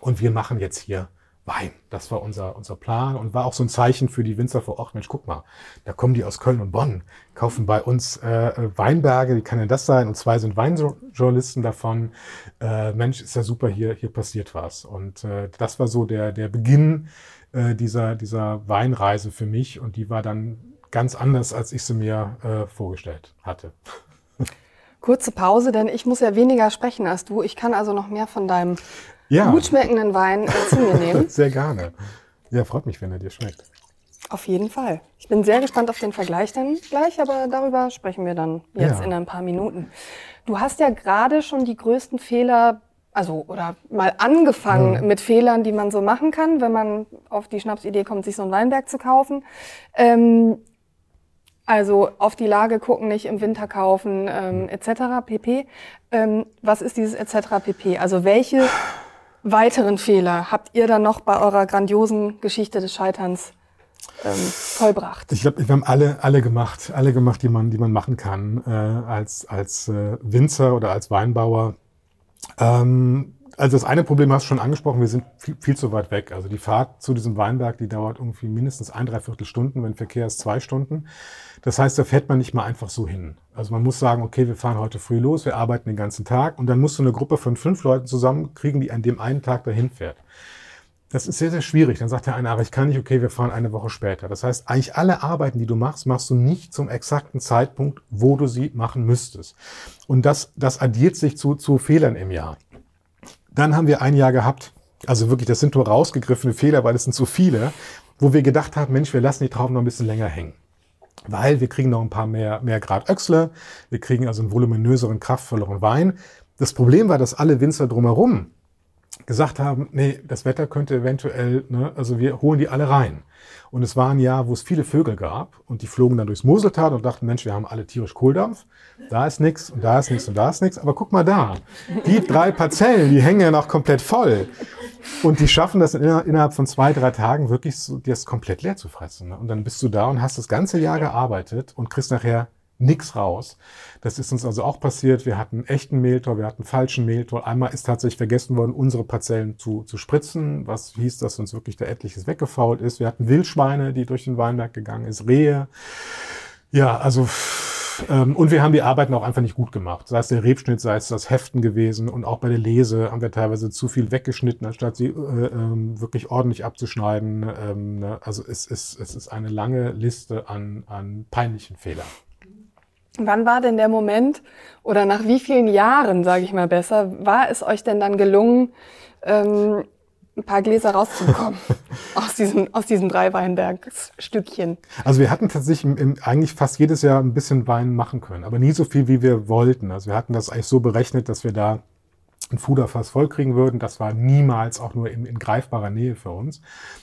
Und wir machen jetzt hier Wein. Das war unser, unser Plan und war auch so ein Zeichen für die Winzer vor Ort. Mensch, guck mal, da kommen die aus Köln und Bonn, kaufen bei uns äh, Weinberge. Wie kann denn das sein? Und zwei sind Weinjournalisten davon. Äh, Mensch, ist ja super, hier, hier passiert was. Und äh, das war so der, der Beginn äh, dieser, dieser Weinreise für mich. Und die war dann ganz anders, als ich sie mir äh, vorgestellt hatte. Kurze Pause, denn ich muss ja weniger sprechen als du. Ich kann also noch mehr von deinem ja. gut schmeckenden Wein äh, zu mir nehmen. Sehr gerne. Ja, freut mich, wenn er dir schmeckt. Auf jeden Fall. Ich bin sehr gespannt auf den Vergleich dann gleich, aber darüber sprechen wir dann jetzt ja. in ein paar Minuten. Du hast ja gerade schon die größten Fehler, also oder mal angefangen hm. mit Fehlern, die man so machen kann, wenn man auf die Schnapsidee kommt, sich so einen Weinberg zu kaufen. Ähm, also auf die Lage gucken, nicht im Winter kaufen, ähm, etc. pp. Ähm, was ist dieses etc. pp? Also welche weiteren Fehler habt ihr dann noch bei eurer grandiosen Geschichte des Scheiterns ähm, vollbracht? Ich glaube, wir haben alle, alle gemacht, alle gemacht, die man, die man machen kann äh, als, als äh, Winzer oder als Weinbauer. Ähm, also das eine Problem hast du schon angesprochen, wir sind viel, viel, zu weit weg. Also die Fahrt zu diesem Weinberg, die dauert irgendwie mindestens ein, dreiviertel Stunden, wenn Verkehr ist zwei Stunden. Das heißt, da fährt man nicht mal einfach so hin. Also man muss sagen, okay, wir fahren heute früh los, wir arbeiten den ganzen Tag und dann musst du eine Gruppe von fünf Leuten zusammenkriegen, die an dem einen Tag dahin fährt. Das ist sehr, sehr schwierig. Dann sagt der eine, aber ich kann nicht, okay, wir fahren eine Woche später. Das heißt, eigentlich alle Arbeiten, die du machst, machst du nicht zum exakten Zeitpunkt, wo du sie machen müsstest. Und das, das addiert sich zu, zu Fehlern im Jahr. Dann haben wir ein Jahr gehabt, also wirklich, das sind nur rausgegriffene Fehler, weil es sind zu viele, wo wir gedacht haben, Mensch, wir lassen die Trauben noch ein bisschen länger hängen weil wir kriegen noch ein paar mehr, mehr Grad Öchsle, wir kriegen also einen voluminöseren, kraftvolleren Wein. Das Problem war, dass alle Winzer drumherum gesagt haben, nee, das Wetter könnte eventuell, ne, also wir holen die alle rein. Und es war ein Jahr, wo es viele Vögel gab und die flogen dann durchs Moseltal und dachten, Mensch, wir haben alle tierisch Kohldampf. Da ist nichts und da ist nichts und da ist nichts. Aber guck mal da, die drei Parzellen, die hängen ja noch komplett voll. Und die schaffen das innerhalb von zwei, drei Tagen wirklich das komplett leer zu fressen. Ne? Und dann bist du da und hast das ganze Jahr gearbeitet und kriegst nachher nichts raus. Das ist uns also auch passiert. Wir hatten echten Mehltor, wir hatten falschen Mehltor. Einmal ist tatsächlich vergessen worden, unsere Parzellen zu, zu spritzen, was hieß, dass uns wirklich da etliches weggefault ist. Wir hatten Wildschweine, die durch den Weinberg gegangen ist, Rehe. Ja, also ähm, und wir haben die Arbeiten auch einfach nicht gut gemacht. Sei es der Rebschnitt, sei es das Heften gewesen und auch bei der Lese haben wir teilweise zu viel weggeschnitten, anstatt sie äh, ähm, wirklich ordentlich abzuschneiden. Ähm, ne? Also es ist, es ist eine lange Liste an, an peinlichen Fehlern. Wann war denn der Moment oder nach wie vielen Jahren, sage ich mal besser, war es euch denn dann gelungen, ähm, ein paar Gläser rauszubekommen aus diesem, aus diesem drei Weinbergstückchen? Also wir hatten tatsächlich im, eigentlich fast jedes Jahr ein bisschen Wein machen können, aber nie so viel, wie wir wollten. Also wir hatten das eigentlich so berechnet, dass wir da ein Fuderfass vollkriegen würden. Das war niemals auch nur in, in, greifbarer Nähe für uns.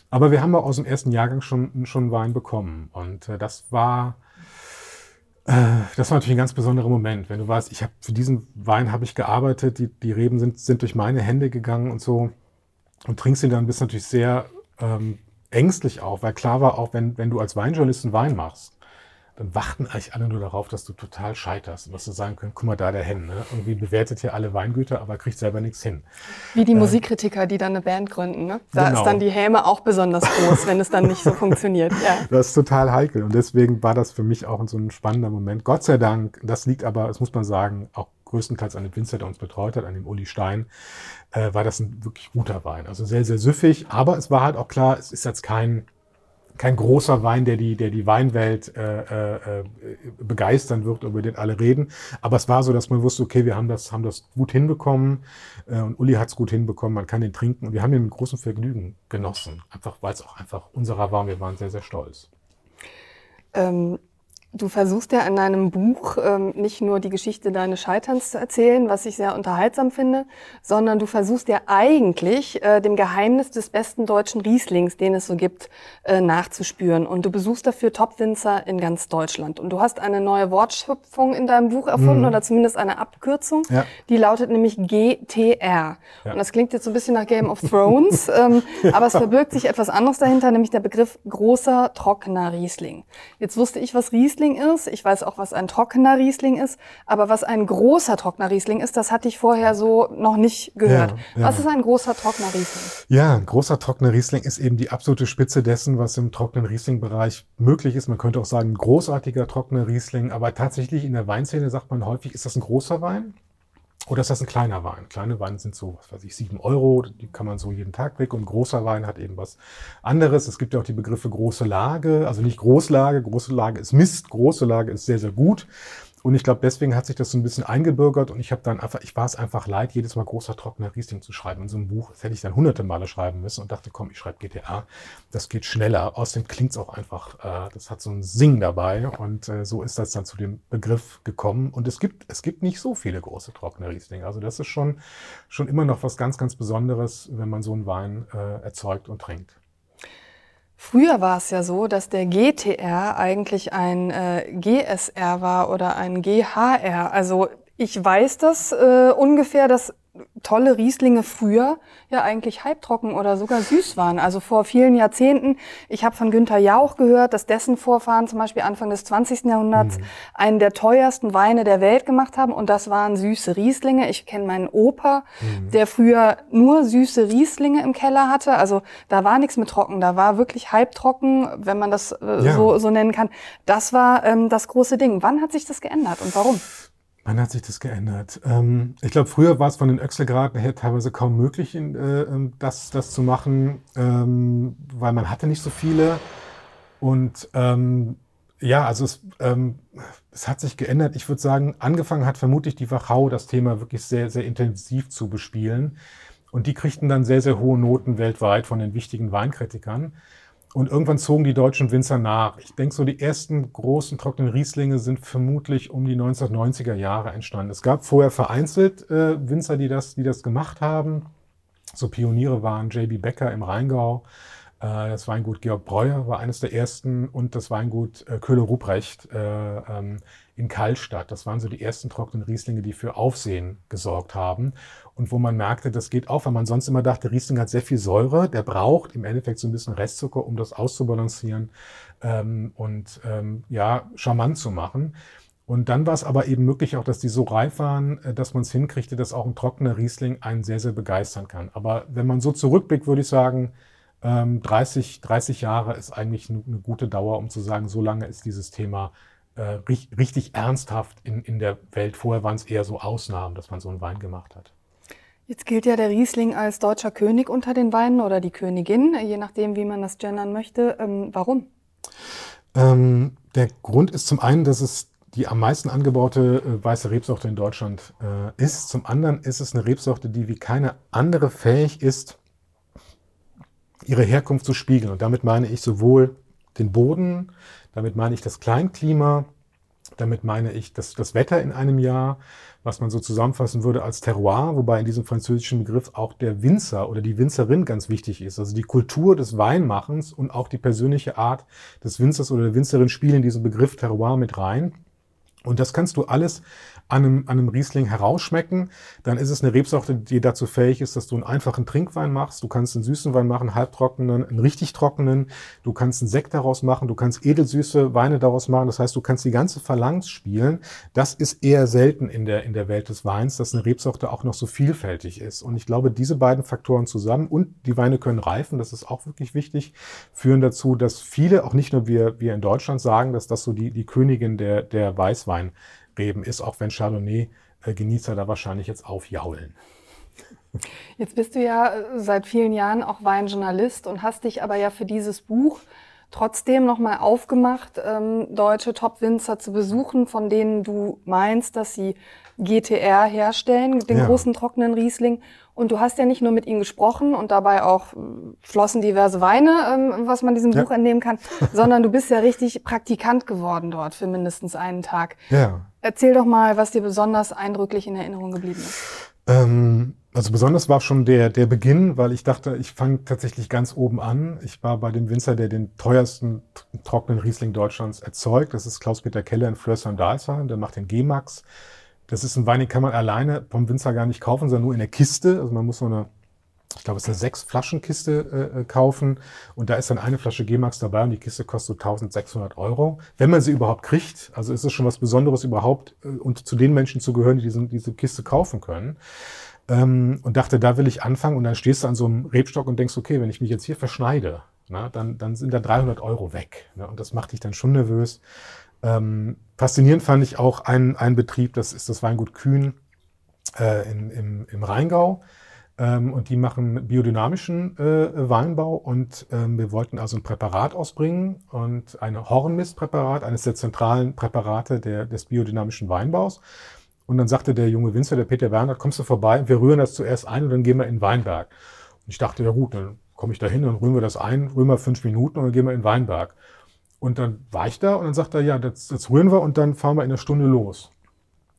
Aber wir haben auch aus dem ersten Jahrgang schon, schon Wein bekommen. Und äh, das war das war natürlich ein ganz besonderer Moment, wenn du weißt, ich habe für diesen Wein habe ich gearbeitet, die, die Reben sind, sind durch meine Hände gegangen und so und trinkst ihn dann bist natürlich sehr ähm, ängstlich auch, weil klar war auch, wenn, wenn du als Weinjournalist einen Wein machst, dann warten eigentlich alle nur darauf, dass du total scheiterst und dass du sagen können, guck mal da der Hen, ne? irgendwie bewertet hier alle Weingüter, aber kriegt selber nichts hin. Wie die ähm, Musikkritiker, die dann eine Band gründen, ne? da genau. ist dann die Häme auch besonders groß, wenn es dann nicht so funktioniert. Ja. Das ist total heikel und deswegen war das für mich auch so ein spannender Moment. Gott sei Dank, das liegt aber, das muss man sagen, auch größtenteils an dem Winzer, der uns betreut hat, an dem Uli Stein, äh, war das ein wirklich guter Wein. Also sehr, sehr süffig, aber es war halt auch klar, es ist jetzt kein kein großer Wein, der die, der die Weinwelt äh, äh, begeistern wird, über den alle reden. Aber es war so, dass man wusste, okay, wir haben das, haben das gut hinbekommen äh, und Uli hat es gut hinbekommen, man kann den trinken und wir haben ihn mit großem Vergnügen genossen. Einfach, weil es auch einfach unserer war und wir waren sehr, sehr stolz. Ähm, Du versuchst ja in deinem Buch ähm, nicht nur die Geschichte deines Scheiterns zu erzählen, was ich sehr unterhaltsam finde, sondern du versuchst ja eigentlich äh, dem Geheimnis des besten deutschen Rieslings, den es so gibt, äh, nachzuspüren. Und du besuchst dafür Top-Winzer in ganz Deutschland. Und du hast eine neue Wortschöpfung in deinem Buch erfunden mhm. oder zumindest eine Abkürzung, ja. die lautet nämlich GTR. Ja. Und das klingt jetzt so ein bisschen nach Game of Thrones, ähm, aber es verbirgt sich etwas anderes dahinter, nämlich der Begriff großer, trockener Riesling. Jetzt wusste ich, was Riesling Riesling ist. Ich weiß auch, was ein trockener Riesling ist. Aber was ein großer trockener Riesling ist, das hatte ich vorher so noch nicht gehört. Ja, ja. Was ist ein großer trockener Riesling? Ja, ein großer trockener Riesling ist eben die absolute Spitze dessen, was im trockenen Riesling-Bereich möglich ist. Man könnte auch sagen, ein großartiger trockener Riesling. Aber tatsächlich in der Weinszene sagt man häufig, ist das ein großer Wein? Oder ist das ein kleiner Wein? Kleine Weine sind so, was weiß ich, sieben Euro, die kann man so jeden Tag weg. Und großer Wein hat eben was anderes. Es gibt ja auch die Begriffe große Lage, also nicht Großlage. Große Lage ist Mist, große Lage ist sehr, sehr gut. Und ich glaube, deswegen hat sich das so ein bisschen eingebürgert und ich habe dann einfach, ich war es einfach leid, jedes Mal großer trockener Riesling zu schreiben in so einem Buch. Das hätte ich dann hunderte Male schreiben müssen und dachte, komm, ich schreibe GTA. Das geht schneller. Außerdem klingt es auch einfach, äh, das hat so ein Sing dabei und äh, so ist das dann zu dem Begriff gekommen. Und es gibt, es gibt nicht so viele große trockene Riesling. Also das ist schon, schon immer noch was ganz, ganz Besonderes, wenn man so einen Wein äh, erzeugt und trinkt. Früher war es ja so, dass der GTR eigentlich ein äh, GSR war oder ein GHR. Also ich weiß das äh, ungefähr, dass tolle Rieslinge früher ja eigentlich halbtrocken oder sogar süß waren. Also vor vielen Jahrzehnten. Ich habe von Günther Jauch gehört, dass dessen Vorfahren zum Beispiel Anfang des 20. Jahrhunderts mhm. einen der teuersten Weine der Welt gemacht haben und das waren süße Rieslinge. Ich kenne meinen Opa, mhm. der früher nur süße Rieslinge im Keller hatte. Also da war nichts mit trocken, da war wirklich halbtrocken, wenn man das äh, ja. so, so nennen kann. Das war ähm, das große Ding. Wann hat sich das geändert und warum? Wann hat sich das geändert? Ähm, ich glaube, früher war es von den Öxelgraden her teilweise kaum möglich, in, äh, ähm, das, das zu machen, ähm, weil man hatte nicht so viele. Und ähm, ja, also es, ähm, es hat sich geändert. Ich würde sagen, angefangen hat vermutlich die Wachau, das Thema wirklich sehr, sehr intensiv zu bespielen. Und die kriegten dann sehr, sehr hohe Noten weltweit von den wichtigen Weinkritikern. Und irgendwann zogen die deutschen Winzer nach. Ich denke, so die ersten großen trockenen Rieslinge sind vermutlich um die 1990er Jahre entstanden. Es gab vorher vereinzelt äh, Winzer, die das, die das gemacht haben. So Pioniere waren J.B. Becker im Rheingau. Äh, das Weingut Georg Breuer war eines der ersten und das Weingut äh, Köhler-Ruprecht äh, ähm, in Kallstadt. Das waren so die ersten trockenen Rieslinge, die für Aufsehen gesorgt haben und wo man merkte, das geht auf, weil man sonst immer dachte, Riesling hat sehr viel Säure, der braucht im Endeffekt so ein bisschen Restzucker, um das auszubalancieren ähm, und ähm, ja, charmant zu machen. Und dann war es aber eben möglich auch, dass die so reif waren, äh, dass man es hinkriegte, dass auch ein trockener Riesling einen sehr, sehr begeistern kann. Aber wenn man so zurückblickt, würde ich sagen, 30, ähm, 30 Jahre ist eigentlich eine gute Dauer, um zu sagen, so lange ist dieses Thema äh, richtig ernsthaft in, in der Welt. Vorher waren es eher so Ausnahmen, dass man so einen Wein gemacht hat. Jetzt gilt ja der Riesling als deutscher König unter den Weinen oder die Königin, je nachdem, wie man das gendern möchte. Ähm, warum? Ähm, der Grund ist zum einen, dass es die am meisten angebaute äh, weiße Rebsorte in Deutschland äh, ist. Zum anderen ist es eine Rebsorte, die wie keine andere fähig ist, ihre Herkunft zu spiegeln. Und damit meine ich sowohl den Boden, damit meine ich das Kleinklima, damit meine ich das, das Wetter in einem Jahr, was man so zusammenfassen würde als Terroir, wobei in diesem französischen Begriff auch der Winzer oder die Winzerin ganz wichtig ist. Also die Kultur des Weinmachens und auch die persönliche Art des Winzers oder der Winzerin spielen diesen Begriff Terroir mit rein. Und das kannst du alles an einem, an einem Riesling herausschmecken. Dann ist es eine Rebsorte, die dazu fähig ist, dass du einen einfachen Trinkwein machst. Du kannst einen süßen Wein machen, halbtrockenen, einen richtig trockenen. Du kannst einen Sekt daraus machen. Du kannst edelsüße Weine daraus machen. Das heißt, du kannst die ganze Phalanx spielen. Das ist eher selten in der, in der Welt des Weins, dass eine Rebsorte auch noch so vielfältig ist. Und ich glaube, diese beiden Faktoren zusammen und die Weine können reifen, das ist auch wirklich wichtig, führen dazu, dass viele, auch nicht nur wir, wir in Deutschland sagen, dass das so die, die Königin der, der Weißwein Reben ist, auch wenn Chardonnay-Genießer da wahrscheinlich jetzt aufjaulen. Jetzt bist du ja äh, seit vielen Jahren auch Weinjournalist und hast dich aber ja für dieses Buch trotzdem nochmal aufgemacht, ähm, deutsche Top-Winzer zu besuchen, von denen du meinst, dass sie GTR herstellen, den ja. großen trockenen Riesling. Und du hast ja nicht nur mit ihnen gesprochen und dabei auch äh, flossen diverse Weine, ähm, was man diesem ja. Buch entnehmen kann, sondern du bist ja richtig Praktikant geworden dort für mindestens einen Tag. Ja. Erzähl doch mal, was dir besonders eindrücklich in Erinnerung geblieben ist. Ähm, also besonders war schon der, der Beginn, weil ich dachte, ich fange tatsächlich ganz oben an. Ich war bei dem Winzer, der den teuersten trockenen Riesling Deutschlands erzeugt. Das ist Klaus-Peter Keller in Flörsheim Dalsheim. Der macht den G-Max. Das ist ein Wein, den kann man alleine vom Winzer gar nicht kaufen, sondern nur in der Kiste. Also man muss so eine ich glaube, es ist eine sechs Flaschenkiste äh, äh, kaufen und da ist dann eine Flasche G-Max dabei und die Kiste kostet 1600 Euro. Wenn man sie überhaupt kriegt, also ist es schon was Besonderes überhaupt äh, und zu den Menschen zu gehören, die diesen, diese Kiste kaufen können. Ähm, und dachte, da will ich anfangen und dann stehst du an so einem Rebstock und denkst, okay, wenn ich mich jetzt hier verschneide, na, dann, dann sind da 300 Euro weg. Ne? Und das macht dich dann schon nervös. Ähm, faszinierend fand ich auch einen, einen Betrieb, das ist das Weingut Kühn äh, in, im, im Rheingau ähm, und die machen biodynamischen äh, Weinbau und ähm, wir wollten also ein Präparat ausbringen und ein Hornmistpräparat, eines der zentralen Präparate der, des biodynamischen Weinbaus. Und dann sagte der junge Winzer, der Peter Werner, kommst du vorbei, wir rühren das zuerst ein und dann gehen wir in den Weinberg. Und ich dachte, ja gut, dann komme ich da hin, dann rühren wir das ein, rühren wir fünf Minuten und dann gehen wir in den Weinberg. Und dann war ich da und dann sagt er, ja, das, das rühren wir und dann fahren wir in einer Stunde los.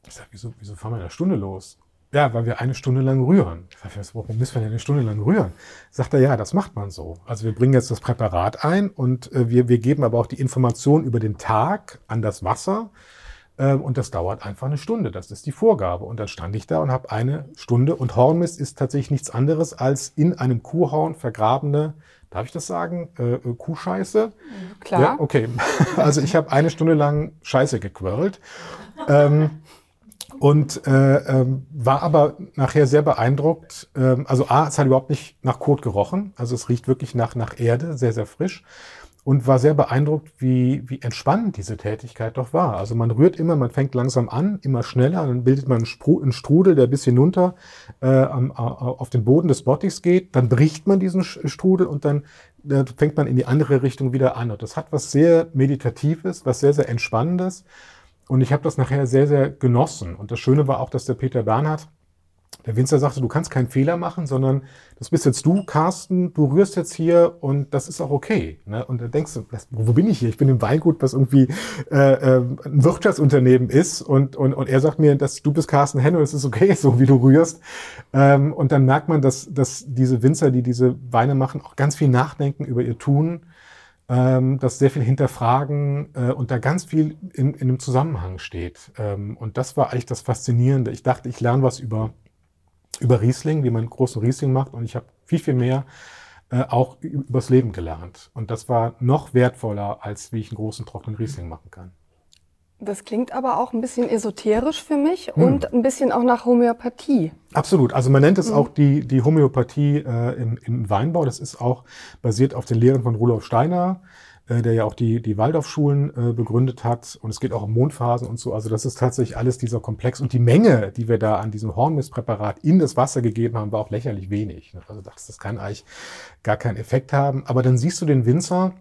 Ich sage, wieso, wieso fahren wir in einer Stunde los? Ja, weil wir eine Stunde lang rühren. Ich sage, warum müssen wir denn eine Stunde lang rühren? Sagt er, ja, das macht man so. Also wir bringen jetzt das Präparat ein und äh, wir, wir geben aber auch die Information über den Tag an das Wasser. Äh, und das dauert einfach eine Stunde. Das ist die Vorgabe. Und dann stand ich da und habe eine Stunde. Und Hornmist ist tatsächlich nichts anderes als in einem Kuhhorn vergrabene, darf ich das sagen, äh, äh Kuhscheiße? Klar. Ja, okay. Also ich habe eine Stunde lang Scheiße gequirlt. Ähm, und äh, ähm, war aber nachher sehr beeindruckt. Ähm, also A, es hat überhaupt nicht nach Kot gerochen, also es riecht wirklich nach, nach Erde, sehr, sehr frisch. Und war sehr beeindruckt, wie, wie entspannend diese Tätigkeit doch war. Also man rührt immer, man fängt langsam an, immer schneller, dann bildet man einen, Strudel, der bis hinunter äh, am, auf den Boden des Bottichs geht, dann bricht man diesen Strudel und dann äh, fängt man in die andere Richtung wieder an. Und das hat was sehr Meditatives, was sehr, sehr Entspannendes. Und ich habe das nachher sehr, sehr genossen. Und das Schöne war auch, dass der Peter Bernhard, der Winzer sagte, du kannst keinen Fehler machen, sondern das bist jetzt du, Carsten, du rührst jetzt hier und das ist auch okay. Ne? Und da denkst du, wo bin ich hier? Ich bin im Weingut, was irgendwie äh, äh, ein Wirtschaftsunternehmen ist und, und, und er sagt mir, dass du bist Carsten Henne und es ist okay, so wie du rührst. Ähm, und dann merkt man, dass, dass diese Winzer, die diese Weine machen, auch ganz viel nachdenken über ihr Tun ähm, das sehr viel hinterfragen äh, und da ganz viel in, in einem Zusammenhang steht. Ähm, und das war eigentlich das Faszinierende. Ich dachte, ich lerne was über, über Riesling, wie man großen Riesling macht und ich habe viel, viel mehr äh, auch übers Leben gelernt. Und das war noch wertvoller, als wie ich einen großen trockenen Riesling machen kann. Das klingt aber auch ein bisschen esoterisch für mich hm. und ein bisschen auch nach Homöopathie. Absolut. Also man nennt es hm. auch die, die Homöopathie äh, im, im Weinbau. Das ist auch basiert auf den Lehren von Rudolf Steiner, äh, der ja auch die, die Waldorfschulen äh, begründet hat. Und es geht auch um Mondphasen und so. Also das ist tatsächlich alles dieser Komplex. Und die Menge, die wir da an diesem Hornmistpräparat in das Wasser gegeben haben, war auch lächerlich wenig. Also das, das kann eigentlich gar keinen Effekt haben. Aber dann siehst du den Winzer,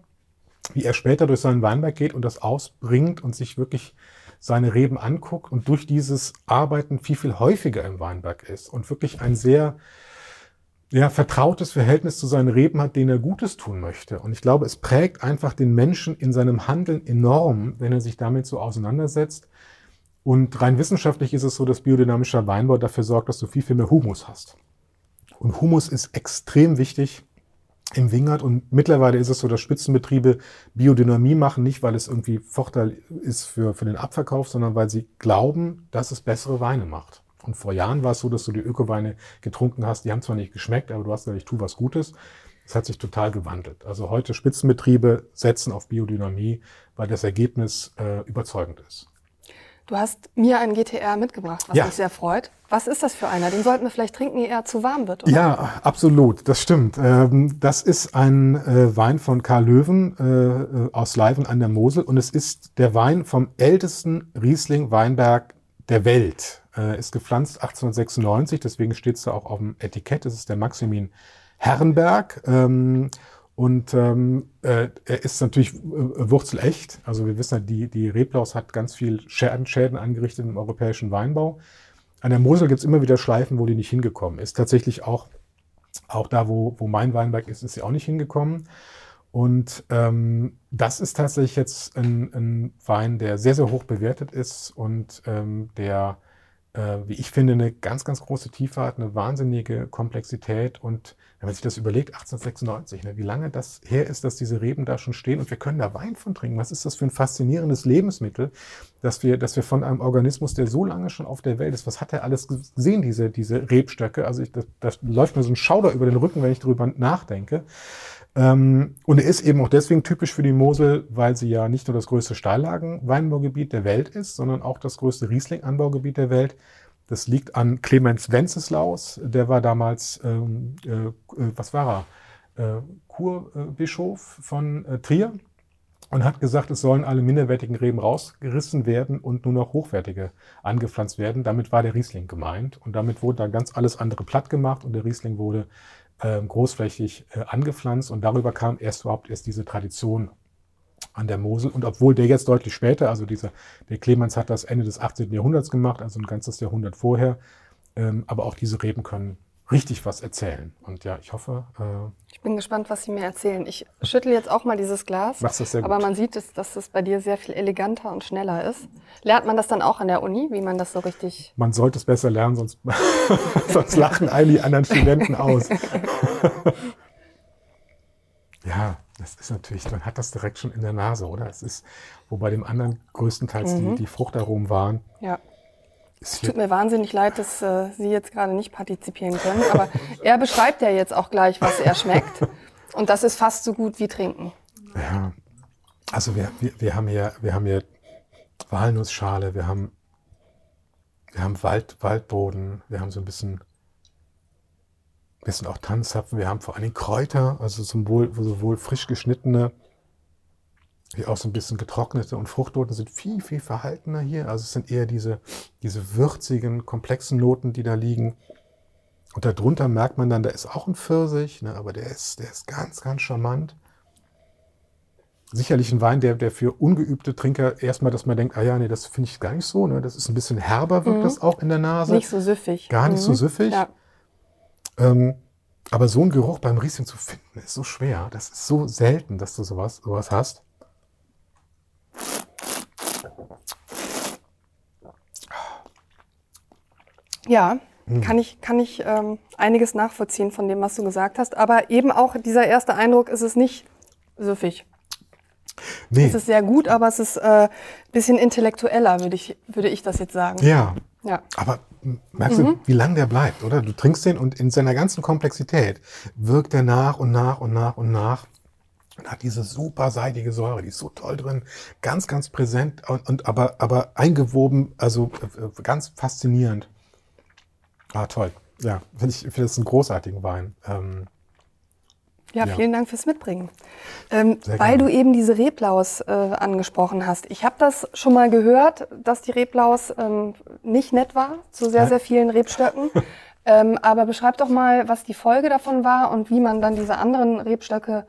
wie er später durch seinen Weinberg geht und das ausbringt und sich wirklich seine Reben anguckt und durch dieses Arbeiten viel, viel häufiger im Weinberg ist und wirklich ein sehr ja, vertrautes Verhältnis zu seinen Reben hat, denen er Gutes tun möchte. Und ich glaube, es prägt einfach den Menschen in seinem Handeln enorm, wenn er sich damit so auseinandersetzt. Und rein wissenschaftlich ist es so, dass biodynamischer Weinbau dafür sorgt, dass du viel, viel mehr Humus hast. Und Humus ist extrem wichtig im Wingert. Und mittlerweile ist es so, dass Spitzenbetriebe Biodynamie machen, nicht weil es irgendwie Vorteil ist für, für den Abverkauf, sondern weil sie glauben, dass es bessere Weine macht. Und vor Jahren war es so, dass du die Ökoweine getrunken hast, die haben zwar nicht geschmeckt, aber du hast gesagt, ich tue was Gutes. Das hat sich total gewandelt. Also heute Spitzenbetriebe setzen auf Biodynamie, weil das Ergebnis äh, überzeugend ist. Du hast mir einen GTR mitgebracht, was ja. mich sehr freut. Was ist das für einer? Den sollten wir vielleicht trinken, ehe er zu warm wird, oder? Ja, absolut, das stimmt. Ähm, das ist ein äh, Wein von Karl Löwen äh, aus Leiven an der Mosel und es ist der Wein vom ältesten Riesling-Weinberg der Welt. Äh, ist gepflanzt 1896, deswegen steht es da auch auf dem Etikett. Es ist der Maximin Herrenberg. Und ähm, äh, er ist natürlich äh, wurzelecht. Also wir wissen ja, die, die Reblaus hat ganz viel Schäden, Schäden angerichtet im europäischen Weinbau. An der Mosel gibt es immer wieder Schleifen, wo die nicht hingekommen ist. Tatsächlich auch, auch da, wo, wo mein Weinberg ist, ist sie auch nicht hingekommen. Und ähm, das ist tatsächlich jetzt ein, ein Wein, der sehr, sehr hoch bewertet ist und ähm, der, äh, wie ich finde, eine ganz, ganz große Tiefe hat, eine wahnsinnige Komplexität und wenn man sich das überlegt, 1896, ne, wie lange das her ist, dass diese Reben da schon stehen und wir können da Wein von trinken. Was ist das für ein faszinierendes Lebensmittel, dass wir, dass wir von einem Organismus, der so lange schon auf der Welt ist, was hat er alles gesehen, diese, diese Rebstöcke? Also ich, das, das läuft mir so ein Schauder über den Rücken, wenn ich darüber nachdenke. Ähm, und er ist eben auch deswegen typisch für die Mosel, weil sie ja nicht nur das größte Steillagen-Weinbaugebiet der Welt ist, sondern auch das größte Riesling-Anbaugebiet der Welt. Das liegt an Clemens Wenceslaus, der war damals, ähm, äh, was war er, äh, Kurbischof von äh, Trier und hat gesagt, es sollen alle minderwertigen Reben rausgerissen werden und nur noch hochwertige angepflanzt werden. Damit war der Riesling gemeint und damit wurde dann ganz alles andere platt gemacht und der Riesling wurde äh, großflächig äh, angepflanzt und darüber kam erst überhaupt erst diese Tradition an der Mosel. Und obwohl der jetzt deutlich später, also dieser, der Clemens hat das Ende des 18. Jahrhunderts gemacht, also ein ganzes Jahrhundert vorher, ähm, aber auch diese Reben können richtig was erzählen. Und ja, ich hoffe. Äh, ich bin gespannt, was Sie mir erzählen. Ich schüttel jetzt auch mal dieses Glas. Machst das sehr gut. Aber man sieht, dass, dass das bei dir sehr viel eleganter und schneller ist. Lernt man das dann auch an der Uni, wie man das so richtig. Man sollte es besser lernen, sonst, sonst lachen all die anderen Studenten aus. ja, das ist natürlich, man hat das direkt schon in der Nase, oder? Es ist, wo bei dem anderen größtenteils mhm. die, die Fruchtaromen waren. Ja. Es tut mir wahnsinnig leid, dass äh, Sie jetzt gerade nicht partizipieren können, aber er beschreibt ja jetzt auch gleich, was er schmeckt. Und das ist fast so gut wie trinken. Ja, also wir, wir, wir haben hier, wir haben hier Walnussschale, wir haben, wir haben Wald, Waldboden, wir haben so ein bisschen wir sind auch Tanzzapfen, wir haben vor allen Dingen Kräuter, also sowohl, sowohl frisch geschnittene wie auch so ein bisschen getrocknete und Fruchtnoten sind viel, viel verhaltener hier. Also es sind eher diese, diese würzigen, komplexen Noten, die da liegen. Und darunter merkt man dann, da ist auch ein Pfirsich, ne, aber der ist, der ist ganz, ganz charmant. Sicherlich ein Wein, der, der für ungeübte Trinker erstmal, dass man denkt, ah ja, nee, das finde ich gar nicht so. Ne? Das ist ein bisschen herber, wirkt mhm. das auch in der Nase. Nicht so süffig. Gar nicht mhm. so süffig. Ja. Ähm, aber so einen Geruch beim Riesling zu finden, ist so schwer. Das ist so selten, dass du sowas, sowas hast. Ja, hm. kann ich, kann ich ähm, einiges nachvollziehen von dem, was du gesagt hast. Aber eben auch dieser erste Eindruck ist es nicht süffig. Nee. Es ist sehr gut, aber es ist äh, bisschen intellektueller, würde ich, würde ich das jetzt sagen. Ja. ja. Aber merkst mhm. du, wie lang der bleibt, oder? Du trinkst den und in seiner ganzen Komplexität wirkt er nach und nach und nach und nach und hat diese super seidige Säure, die ist so toll drin, ganz, ganz präsent und, und aber, aber eingewoben, also äh, ganz faszinierend. Ah, toll. Ja, finde ich, finde das einen großartigen Wein. Ähm, ja, ja, vielen Dank fürs Mitbringen. Ähm, weil du eben diese Reblaus äh, angesprochen hast. Ich habe das schon mal gehört, dass die Reblaus ähm, nicht nett war zu sehr, sehr vielen Rebstöcken. ähm, aber beschreib doch mal, was die Folge davon war und wie man dann diese anderen Rebstöcke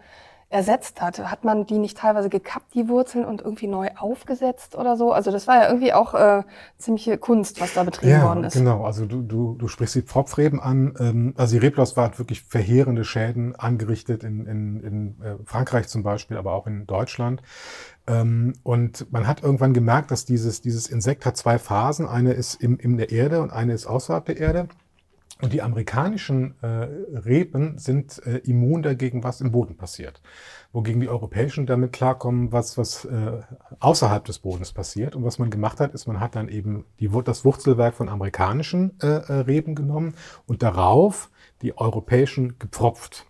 ersetzt hat. Hat man die nicht teilweise gekappt, die Wurzeln, und irgendwie neu aufgesetzt oder so? Also das war ja irgendwie auch äh, ziemliche Kunst, was da betrieben ja, worden ist. Genau, also du, du, du sprichst die Pfropfreben an. Ähm, also die Reblaus war wirklich verheerende Schäden angerichtet in, in, in äh, Frankreich zum Beispiel, aber auch in Deutschland. Ähm, und man hat irgendwann gemerkt, dass dieses, dieses Insekt hat zwei Phasen. Eine ist im, in der Erde und eine ist außerhalb der Erde. Und die amerikanischen äh, Reben sind äh, immun dagegen, was im Boden passiert. Wogegen die europäischen damit klarkommen, was, was äh, außerhalb des Bodens passiert. Und was man gemacht hat, ist, man hat dann eben die, das Wurzelwerk von amerikanischen äh, äh, Reben genommen und darauf die europäischen gepfropft.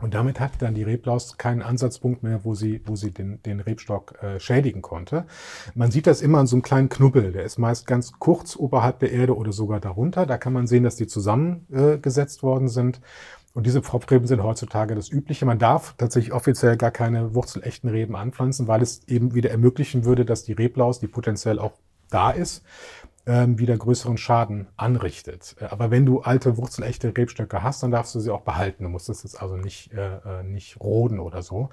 Und damit hatte dann die Reblaus keinen Ansatzpunkt mehr, wo sie, wo sie den, den Rebstock äh, schädigen konnte. Man sieht das immer an so einem kleinen Knubbel. Der ist meist ganz kurz oberhalb der Erde oder sogar darunter. Da kann man sehen, dass die zusammengesetzt äh, worden sind. Und diese Pfropfreben sind heutzutage das Übliche. Man darf tatsächlich offiziell gar keine wurzelechten Reben anpflanzen, weil es eben wieder ermöglichen würde, dass die Reblaus, die potenziell auch da ist, wieder größeren Schaden anrichtet. Äh, aber wenn du alte wurzelechte Rebstöcke hast, dann darfst du sie auch behalten. Du musst es jetzt also nicht, äh, äh, nicht roden oder so.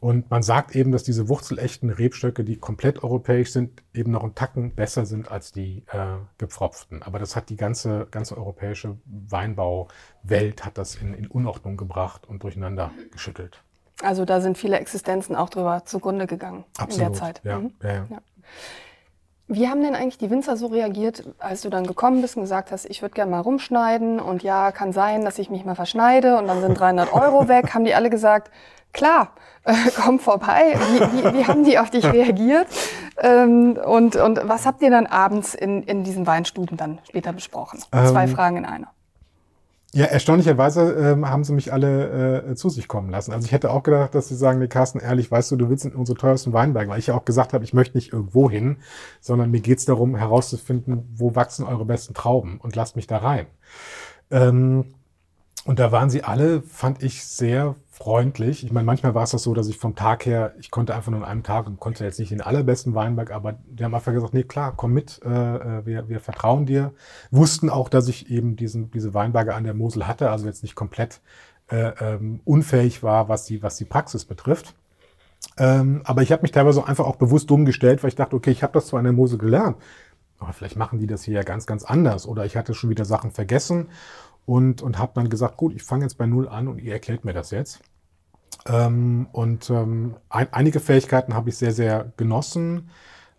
Und man sagt eben, dass diese wurzelechten Rebstöcke, die komplett europäisch sind, eben noch einen Tacken besser sind als die äh, gepfropften. Aber das hat die ganze, ganze europäische Weinbauwelt hat das in, in Unordnung gebracht und durcheinander geschüttelt. Also da sind viele Existenzen auch drüber zugrunde gegangen Absolut, in der Zeit. Ja, mhm. ja, ja. ja. Wie haben denn eigentlich die Winzer so reagiert, als du dann gekommen bist und gesagt hast, ich würde gerne mal rumschneiden und ja, kann sein, dass ich mich mal verschneide und dann sind 300 Euro weg? Haben die alle gesagt, klar, äh, komm vorbei. Wie, wie, wie, haben die auf dich reagiert? Ähm, und, und was habt ihr dann abends in, in diesen Weinstuben dann später besprochen? Zwei ähm, Fragen in einer. Ja, erstaunlicherweise ähm, haben sie mich alle äh, zu sich kommen lassen. Also ich hätte auch gedacht, dass sie sagen, nee, Carsten, ehrlich, weißt du, du willst in unsere teuersten Weinberge, weil ich ja auch gesagt habe, ich möchte nicht irgendwo hin, sondern mir geht's darum, herauszufinden, wo wachsen eure besten Trauben und lasst mich da rein. Ähm, und da waren sie alle, fand ich, sehr freundlich. Ich meine, manchmal war es das so, dass ich vom Tag her, ich konnte einfach nur an einem Tag und konnte jetzt nicht den allerbesten Weinberg, aber die haben einfach gesagt, nee, klar, komm mit, äh, äh, wir, wir vertrauen dir. Wussten auch, dass ich eben diesen, diese Weinberge an der Mosel hatte, also jetzt nicht komplett äh, ähm, unfähig war, was die, was die Praxis betrifft. Ähm, aber ich habe mich teilweise einfach auch bewusst dumm gestellt, weil ich dachte, okay, ich habe das zwar an der Mosel gelernt, aber vielleicht machen die das hier ja ganz, ganz anders. Oder ich hatte schon wieder Sachen vergessen und, und habe dann gesagt, gut, ich fange jetzt bei Null an und ihr erklärt mir das jetzt. Ähm, und ähm, ein, einige Fähigkeiten habe ich sehr, sehr genossen,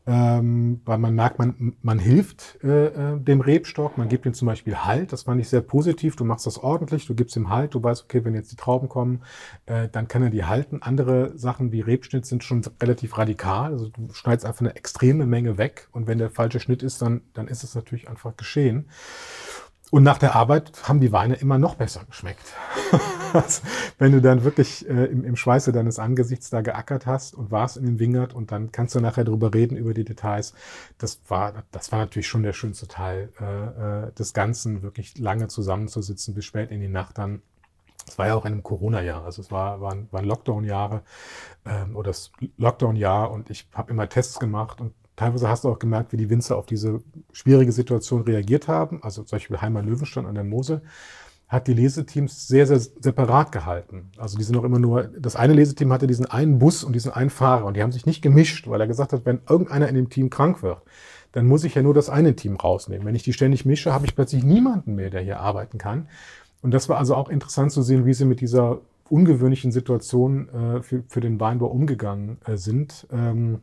ähm, weil man merkt, man, man hilft äh, äh, dem Rebstock, man gibt ihm zum Beispiel Halt, das fand ich sehr positiv, du machst das ordentlich, du gibst ihm Halt, du weißt, okay, wenn jetzt die Trauben kommen, äh, dann kann er die halten. Andere Sachen wie Rebschnitt sind schon relativ radikal, also du schneidest einfach eine extreme Menge weg. Und wenn der falsche Schnitt ist, dann, dann ist es natürlich einfach geschehen. Und nach der Arbeit haben die Weine immer noch besser geschmeckt. Wenn du dann wirklich äh, im, im Schweiße deines Angesichts da geackert hast und warst in dem Wingert und dann kannst du nachher drüber reden, über die Details. Das war, das war natürlich schon der schönste Teil äh, äh des Ganzen, wirklich lange zusammenzusitzen, bis spät in die Nacht dann. Es war ja auch in einem Corona-Jahr, also es war, waren, waren Lockdown-Jahre ähm, oder das Lockdown-Jahr und ich habe immer Tests gemacht und Teilweise hast du auch gemerkt, wie die Winzer auf diese schwierige Situation reagiert haben. Also zum Beispiel Heimer Löwenstein an der Mosel hat die Leseteams sehr, sehr separat gehalten. Also die sind auch immer nur, das eine Leseteam hatte diesen einen Bus und diesen einen Fahrer und die haben sich nicht gemischt, weil er gesagt hat, wenn irgendeiner in dem Team krank wird, dann muss ich ja nur das eine Team rausnehmen. Wenn ich die ständig mische, habe ich plötzlich niemanden mehr, der hier arbeiten kann. Und das war also auch interessant zu sehen, wie sie mit dieser ungewöhnlichen Situation äh, für, für den Weinbau umgegangen äh, sind. Ähm,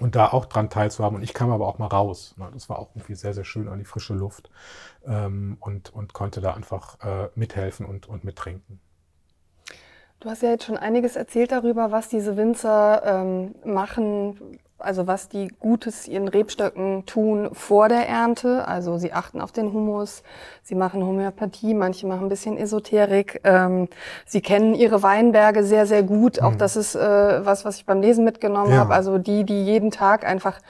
und da auch dran teilzuhaben. Und ich kam aber auch mal raus. Ne? Das war auch irgendwie sehr, sehr schön an die frische Luft ähm, und, und konnte da einfach äh, mithelfen und, und mittrinken. Du hast ja jetzt schon einiges erzählt darüber, was diese Winzer ähm, machen, also was die Gutes ihren Rebstöcken tun vor der Ernte. Also sie achten auf den Humus, sie machen Homöopathie, manche machen ein bisschen Esoterik. Ähm, sie kennen ihre Weinberge sehr, sehr gut. Mhm. Auch das ist äh, was, was ich beim Lesen mitgenommen ja. habe. Also die, die jeden Tag einfach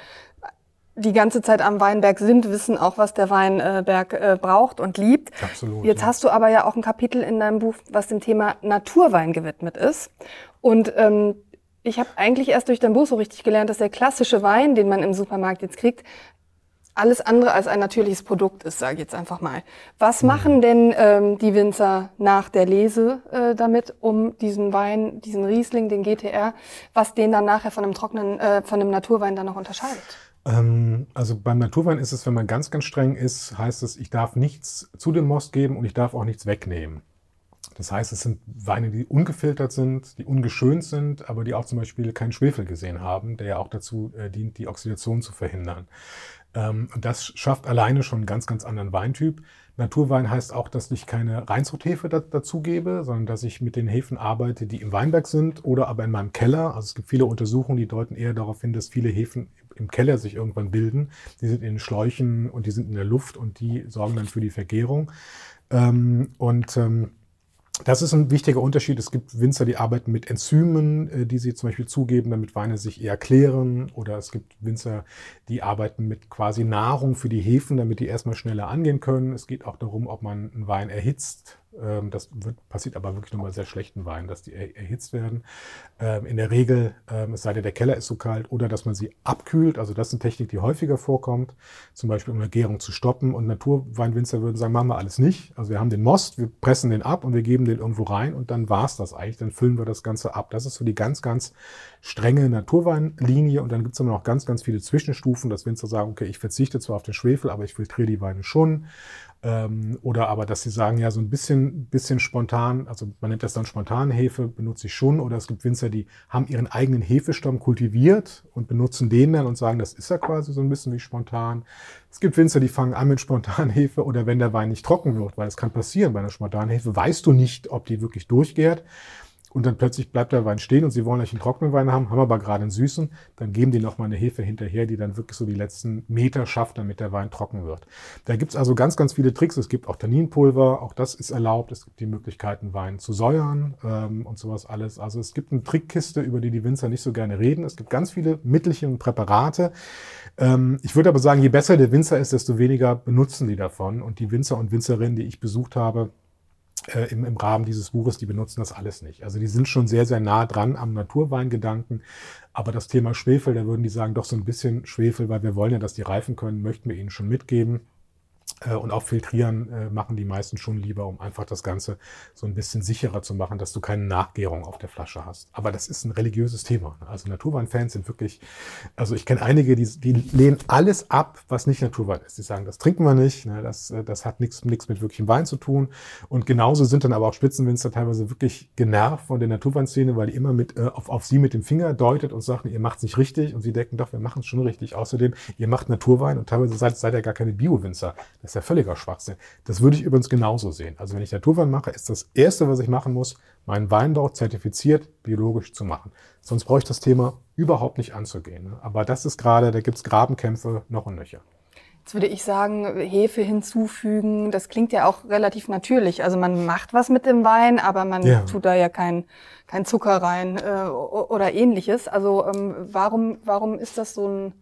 die ganze Zeit am Weinberg sind, wissen auch, was der Weinberg äh, braucht und liebt. Absolut. Jetzt ja. hast du aber ja auch ein Kapitel in deinem Buch, was dem Thema Naturwein gewidmet ist. Und ähm, ich habe eigentlich erst durch dein Buch so richtig gelernt, dass der klassische Wein, den man im Supermarkt jetzt kriegt, alles andere als ein natürliches Produkt ist, sage ich jetzt einfach mal. Was mhm. machen denn ähm, die Winzer nach der Lese äh, damit, um diesen Wein, diesen Riesling, den GTR, was den dann nachher von einem trockenen, äh, von einem Naturwein dann noch unterscheidet? Ähm, also beim Naturwein ist es, wenn man ganz, ganz streng ist, heißt es, ich darf nichts zu dem Most geben und ich darf auch nichts wegnehmen. Das heißt, es sind Weine, die ungefiltert sind, die ungeschönt sind, aber die auch zum Beispiel keinen Schwefel gesehen haben, der ja auch dazu äh, dient, die Oxidation zu verhindern. Ähm, und das schafft alleine schon einen ganz, ganz anderen Weintyp. Naturwein heißt auch, dass ich keine Reinzuchthefe da, dazu gebe, sondern dass ich mit den Hefen arbeite, die im Weinberg sind oder aber in meinem Keller. Also es gibt viele Untersuchungen, die deuten eher darauf hin, dass viele Hefen im Keller sich irgendwann bilden. Die sind in den Schläuchen und die sind in der Luft und die sorgen dann für die Vergärung. Ähm, und ähm, das ist ein wichtiger Unterschied. Es gibt Winzer, die arbeiten mit Enzymen, äh, die sie zum Beispiel zugeben, damit Weine sich eher klären. Oder es gibt Winzer, die arbeiten mit quasi Nahrung für die Hefen, damit die erstmal schneller angehen können. Es geht auch darum, ob man einen Wein erhitzt das wird, passiert aber wirklich nur bei sehr schlechten Weinen, dass die er, erhitzt werden. Ähm, in der Regel, ähm, es sei denn, der Keller ist so kalt, oder dass man sie abkühlt. Also das ist eine Technik, die häufiger vorkommt, zum Beispiel um eine Gärung zu stoppen. Und Naturweinwinzer würden sagen, machen wir alles nicht. Also wir haben den Most, wir pressen den ab und wir geben den irgendwo rein und dann war es das eigentlich. Dann füllen wir das Ganze ab. Das ist so die ganz, ganz strenge Naturweinlinie. Und dann gibt es immer noch ganz, ganz viele Zwischenstufen, dass Winzer sagen, okay, ich verzichte zwar auf den Schwefel, aber ich filtriere die Weine schon. Ähm, oder aber, dass sie sagen, ja, so ein bisschen, bisschen spontan, also man nennt das dann Spontanhefe, benutze ich schon. Oder es gibt Winzer, die haben ihren eigenen Hefestamm kultiviert und benutzen den dann und sagen, das ist ja quasi so ein bisschen wie spontan. Es gibt Winzer, die fangen an mit Spontanhefe oder wenn der Wein nicht trocken wird, weil es kann passieren bei einer Spontanhefe, weißt du nicht, ob die wirklich durchgärt. Und dann plötzlich bleibt der Wein stehen und sie wollen eigentlich einen trockenen Wein haben, haben aber gerade einen süßen. Dann geben die nochmal eine Hefe hinterher, die dann wirklich so die letzten Meter schafft, damit der Wein trocken wird. Da gibt's also ganz, ganz viele Tricks. Es gibt auch Tanninpulver, auch das ist erlaubt. Es gibt die Möglichkeiten, Wein zu säuern ähm, und sowas alles. Also es gibt eine Trickkiste, über die die Winzer nicht so gerne reden. Es gibt ganz viele Mittelchen Präparate. Ähm, ich würde aber sagen, je besser der Winzer ist, desto weniger benutzen die davon. Und die Winzer und Winzerinnen, die ich besucht habe, äh, im, im Rahmen dieses Buches, die benutzen das alles nicht. Also die sind schon sehr, sehr nah dran am Naturweingedanken. Aber das Thema Schwefel, da würden die sagen, doch so ein bisschen Schwefel, weil wir wollen ja, dass die reifen können, möchten wir ihnen schon mitgeben. Äh, und auch filtrieren äh, machen die meisten schon lieber, um einfach das Ganze so ein bisschen sicherer zu machen, dass du keine Nachgärung auf der Flasche hast. Aber das ist ein religiöses Thema. Ne? Also Naturweinfans sind wirklich, also ich kenne einige, die, die lehnen alles ab, was nicht Naturwein ist. Die sagen, das trinken wir nicht, ne? das, äh, das hat nichts mit wirklichem Wein zu tun. Und genauso sind dann aber auch Spitzenwinzer teilweise wirklich genervt von der Naturweinszene, weil die immer mit, äh, auf, auf sie mit dem Finger deutet und sagt, ihr macht es nicht richtig. Und sie denken, doch, wir machen es schon richtig. Außerdem, ihr macht Naturwein und teilweise seid, seid ihr gar keine Bio-Winzer. Das ist ja völliger Schwachsinn. Das würde ich übrigens genauso sehen. Also wenn ich Naturwein mache, ist das Erste, was ich machen muss, meinen Weinbau zertifiziert biologisch zu machen. Sonst brauche ich das Thema überhaupt nicht anzugehen. Aber das ist gerade, da gibt es Grabenkämpfe noch und nöcher. Jetzt würde ich sagen, Hefe hinzufügen, das klingt ja auch relativ natürlich. Also man macht was mit dem Wein, aber man ja. tut da ja kein, kein Zucker rein äh, oder ähnliches. Also ähm, warum, warum ist das so ein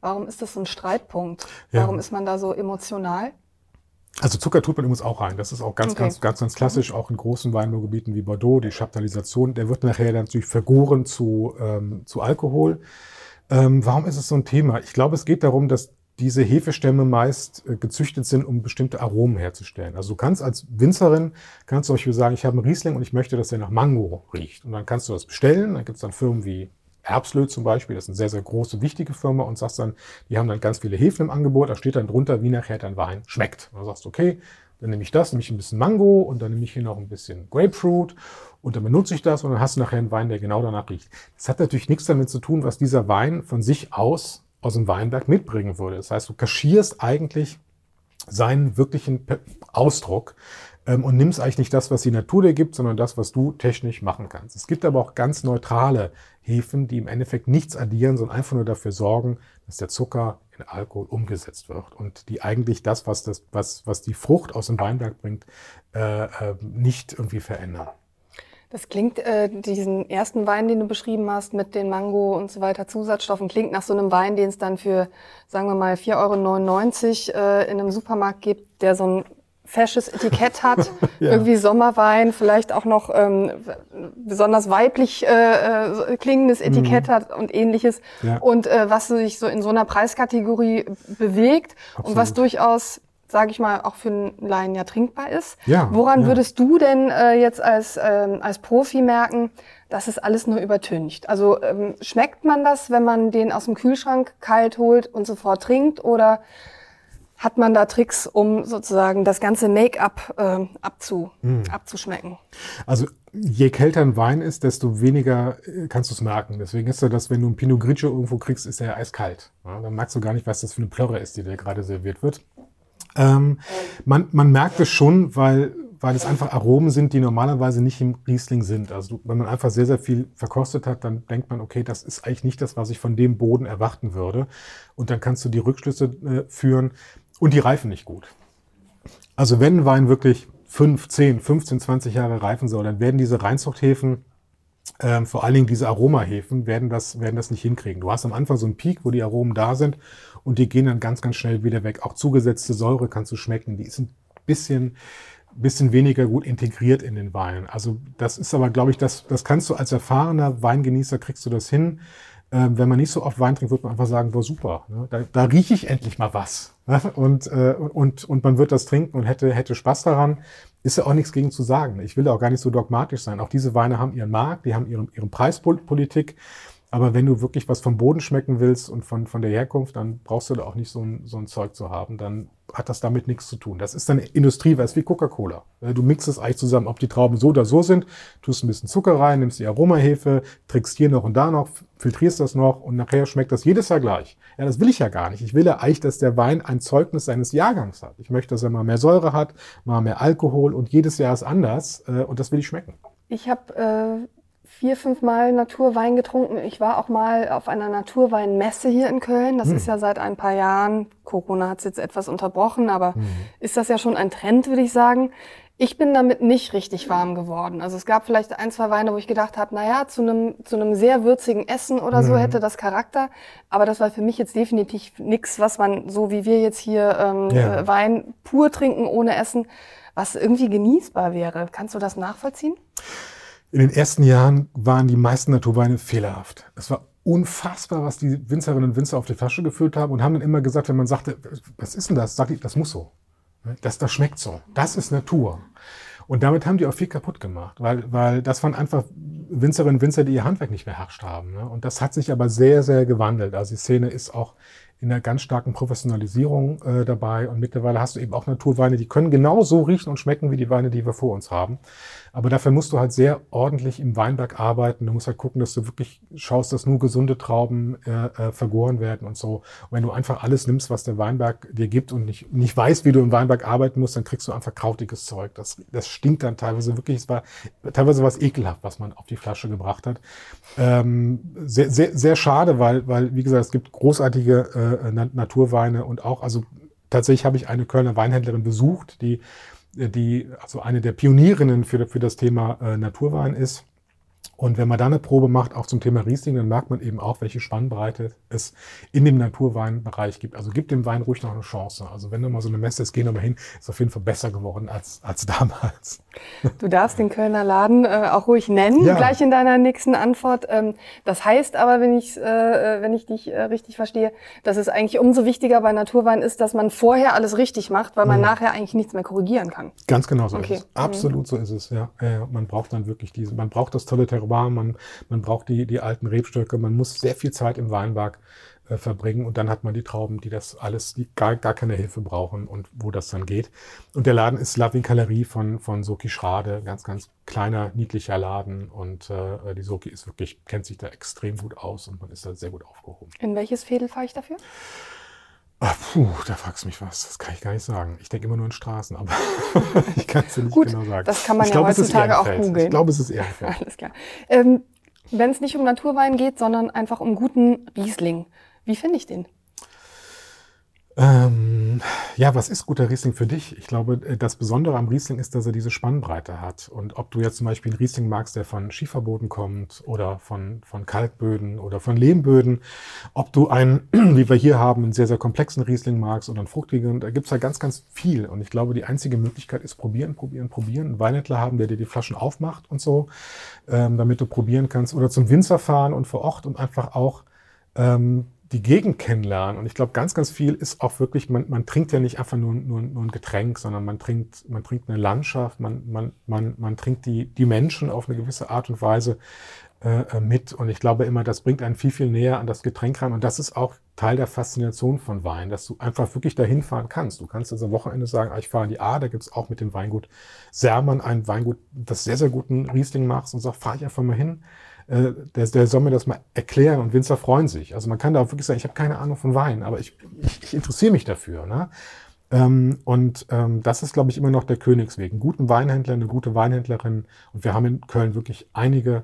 Warum ist das so ein Streitpunkt? Warum ja. ist man da so emotional? Also Zucker tut man übrigens auch rein. Das ist auch ganz, okay. ganz, ganz, ganz klassisch, auch in großen Weinbaugebieten wie Bordeaux, die Chaptalisation, der wird nachher dann natürlich vergoren zu, ähm, zu Alkohol. Ähm, warum ist es so ein Thema? Ich glaube, es geht darum, dass diese Hefestämme meist äh, gezüchtet sind, um bestimmte Aromen herzustellen. Also du kannst als Winzerin, kannst du zum Beispiel sagen, ich habe einen Riesling und ich möchte, dass der nach Mango riecht. Und dann kannst du das bestellen. Dann gibt es dann Firmen wie Erbslö zum Beispiel, das ist eine sehr, sehr große, wichtige Firma und sagst dann, die haben dann ganz viele Hefen im Angebot, da steht dann drunter, wie nachher dein Wein schmeckt. Und dann sagst du, okay, dann nehme ich das, nehme ich ein bisschen Mango und dann nehme ich hier noch ein bisschen Grapefruit und dann benutze ich das und dann hast du nachher einen Wein, der genau danach riecht. Das hat natürlich nichts damit zu tun, was dieser Wein von sich aus aus dem Weinberg mitbringen würde. Das heißt, du kaschierst eigentlich seinen wirklichen Ausdruck und nimmst eigentlich nicht das, was die Natur dir gibt, sondern das, was du technisch machen kannst. Es gibt aber auch ganz neutrale Hefen, die im Endeffekt nichts addieren, sondern einfach nur dafür sorgen, dass der Zucker in Alkohol umgesetzt wird und die eigentlich das, was, das, was, was die Frucht aus dem Weinberg bringt, äh, äh, nicht irgendwie verändern. Das klingt, äh, diesen ersten Wein, den du beschrieben hast, mit den Mango und so weiter Zusatzstoffen, klingt nach so einem Wein, den es dann für, sagen wir mal, 4,99 Euro äh, in einem Supermarkt gibt, der so ein fesches Etikett hat, ja. irgendwie Sommerwein, vielleicht auch noch ähm, besonders weiblich äh, äh, klingendes Etikett mhm. hat und ähnliches. Ja. Und äh, was sich so in so einer Preiskategorie bewegt Absolut. und was durchaus sage ich mal, auch für einen Laien ja trinkbar ist. Ja, Woran ja. würdest du denn äh, jetzt als, ähm, als Profi merken, dass es alles nur übertüncht? Also ähm, schmeckt man das, wenn man den aus dem Kühlschrank kalt holt und sofort trinkt? Oder Hat man da Tricks, um sozusagen das ganze Make-up äh, abzu, hm. abzuschmecken? Also je kälter ein Wein ist, desto weniger äh, kannst du es merken. Deswegen ist ja das, wenn du ein Pinot Grigio irgendwo kriegst, ist er eiskalt. Ja, dann merkst du gar nicht, was das für eine Plörre ist, die dir gerade serviert wird. Ähm, man, man merkt es schon, weil, weil es einfach Aromen sind, die normalerweise nicht im Riesling sind. Also wenn man einfach sehr, sehr viel verkostet hat, dann denkt man, okay, das ist eigentlich nicht das, was ich von dem Boden erwarten würde. Und dann kannst du die Rückschlüsse äh, führen und die reifen nicht gut. Also wenn ein Wein wirklich 5, 10, 15, 20 Jahre reifen soll, dann werden diese Reinzuchthäfen, ähm, vor allen Dingen diese Aromahefen, werden das, werden das nicht hinkriegen. Du hast am Anfang so einen Peak, wo die Aromen da sind und die gehen dann ganz, ganz schnell wieder weg. Auch zugesetzte Säure kannst du schmecken. Die ist ein bisschen, bisschen weniger gut integriert in den Wein. Also das ist aber, glaube ich, das, das kannst du als erfahrener Weingenießer, kriegst du das hin. Ähm, wenn man nicht so oft Wein trinkt, wird man einfach sagen, boah, super, ne? da, da rieche ich endlich mal was. Ne? Und, äh, und, und man wird das trinken und hätte, hätte Spaß daran. Ist ja auch nichts gegen zu sagen. Ich will auch gar nicht so dogmatisch sein. Auch diese Weine haben ihren Markt, die haben ihre, ihre Preispolitik. Aber wenn du wirklich was vom Boden schmecken willst und von, von der Herkunft, dann brauchst du da auch nicht so ein, so ein Zeug zu haben. Dann hat das damit nichts zu tun. Das ist dann Industrie, was wie Coca-Cola. Du mixt es eigentlich zusammen, ob die Trauben so oder so sind, tust ein bisschen Zucker rein, nimmst die Aromahefe, trickst hier noch und da noch, filtrierst das noch und nachher schmeckt das jedes Jahr gleich. Ja, das will ich ja gar nicht. Ich will ja eigentlich, dass der Wein ein Zeugnis seines Jahrgangs hat. Ich möchte, dass er mal mehr Säure hat, mal mehr Alkohol und jedes Jahr ist anders äh, und das will ich schmecken. Ich habe äh, vier, fünf Mal Naturwein getrunken. Ich war auch mal auf einer Naturweinmesse hier in Köln. Das hm. ist ja seit ein paar Jahren, Corona hat es jetzt etwas unterbrochen, aber hm. ist das ja schon ein Trend, würde ich sagen. Ich bin damit nicht richtig warm geworden. Also es gab vielleicht ein, zwei Weine, wo ich gedacht habe, naja, zu einem zu einem sehr würzigen Essen oder so mhm. hätte das Charakter. Aber das war für mich jetzt definitiv nichts, was man, so wie wir jetzt hier ähm, ja. Äh, Wein pur trinken ohne Essen, was irgendwie genießbar wäre. Kannst du das nachvollziehen? In den ersten Jahren waren die meisten Naturweine fehlerhaft. Es war unfassbar, was die Winzerinnen und Winzer auf die Flasche gefüllt haben und haben dann immer gesagt, wenn man sagte, was ist denn das? Sagt die, das muss so. Das, das schmeckt so. Das ist Natur. Und damit haben die auch viel kaputt gemacht, weil, weil das waren einfach Winzerinnen und Winzer, die ihr Handwerk nicht beherrscht haben. Ne? Und das hat sich aber sehr, sehr gewandelt. Also die Szene ist auch in einer ganz starken Professionalisierung äh, dabei. Und mittlerweile hast du eben auch Naturweine, die können genauso riechen und schmecken wie die Weine, die wir vor uns haben. Aber dafür musst du halt sehr ordentlich im Weinberg arbeiten. Du musst halt gucken, dass du wirklich schaust, dass nur gesunde Trauben äh, äh, vergoren werden und so. Und wenn du einfach alles nimmst, was der Weinberg dir gibt und nicht, nicht weißt, wie du im Weinberg arbeiten musst, dann kriegst du einfach krautiges Zeug. Das, das stinkt dann teilweise wirklich. Es war teilweise was ekelhaft, was man auf die Flasche gebracht hat. Ähm, sehr, sehr, sehr schade, weil, weil, wie gesagt, es gibt großartige äh, Naturweine und auch, also tatsächlich habe ich eine Kölner Weinhändlerin besucht, die die also eine der Pionierinnen für, für das Thema äh, Naturwein ist. Und wenn man da eine Probe macht, auch zum Thema Riesling, dann merkt man eben auch, welche Spannbreite es in dem Naturweinbereich gibt. Also gibt dem Wein ruhig noch eine Chance. Also wenn du mal so eine Messe ist, geh nochmal hin, ist auf jeden Fall besser geworden als, als damals. Du darfst den Kölner Laden äh, auch ruhig nennen, ja. gleich in deiner nächsten Antwort. Ähm, das heißt aber, wenn ich, äh, äh, wenn ich dich äh, richtig verstehe, dass es eigentlich umso wichtiger bei Naturwein ist, dass man vorher alles richtig macht, weil man mhm. nachher eigentlich nichts mehr korrigieren kann. Ganz genau so okay. ist es. Absolut mhm. so ist es, ja. man braucht dann wirklich diese, man braucht das tolle Terroir, man, man braucht die, die alten Rebstöcke, man muss sehr viel Zeit im Weinberg äh, verbringen und dann hat man die Trauben, die das alles, die gar, gar keine Hilfe brauchen und wo das dann geht. Und der Laden ist La Vincalerie von, von Soki Schrade, ganz, ganz kleiner, niedlicher Laden und äh, die Soki ist wirklich, kennt sich da extrem gut aus und man ist da sehr gut aufgehoben. In welches Fädel fahre ich dafür? Ach, puh, da fragst du mich was. Das kann ich gar nicht sagen. Ich denke immer nur in Straßen, aber ich kann es dir nicht Gut, genau sagen. Das kann man ich ja glaub, heutzutage auch googeln. Ich glaube, es ist eher. Alles klar. Ähm, Wenn es nicht um Naturwein geht, sondern einfach um guten Riesling, wie finde ich den? Ähm, ja, was ist guter Riesling für dich? Ich glaube, äh, das Besondere am Riesling ist, dass er diese Spannbreite hat. Und ob du jetzt zum Beispiel einen Riesling magst, der von Schieferboden kommt oder von, von Kalkböden oder von Lehmböden, ob du einen, wie wir hier haben, einen sehr, sehr komplexen Riesling magst oder einen fruchtigen, da gibt's ja ganz, ganz viel. Und ich glaube, die einzige Möglichkeit ist probieren, probieren, probieren. Einen Weinhändler haben, der dir die Flaschen aufmacht und so, ähm, damit du probieren kannst. Oder zum Winzer fahren und vor Ort und einfach auch ähm, die Gegend kennenlernen. Und ich glaube, ganz, ganz viel ist auch wirklich, man, man trinkt ja nicht einfach nur, nur, nur ein Getränk, sondern man trinkt, man trinkt eine Landschaft, man, man, man, man trinkt die, die Menschen auf eine gewisse Art und Weise. äh, äh, mit. Und ich glaube immer, das bringt einen viel, viel näher an das Getränk ran. Und das ist auch Teil der Faszination von Wein, dass du einfach wirklich dahin fahren kannst. Du kannst also am Wochenende sagen, ah, ich fahre in die A, da gibt's auch mit dem Weingut Sermann ein Weingut, das sehr, sehr guten Riesling macht und sagt, fahre ich einfach mal hin. Äh, der, der soll mir das mal erklären und Winzer freuen sich. Also man kann da auch wirklich sagen, ich habe keine Ahnung von Wein, aber ich, ich, ich interessiere mich dafür. Ne? Ähm, und ähm, das ist, glaube ich, immer noch der Königsweg. Einen guten Weinhändler, eine gute Weinhändlerin. Und wir haben in Köln wirklich einige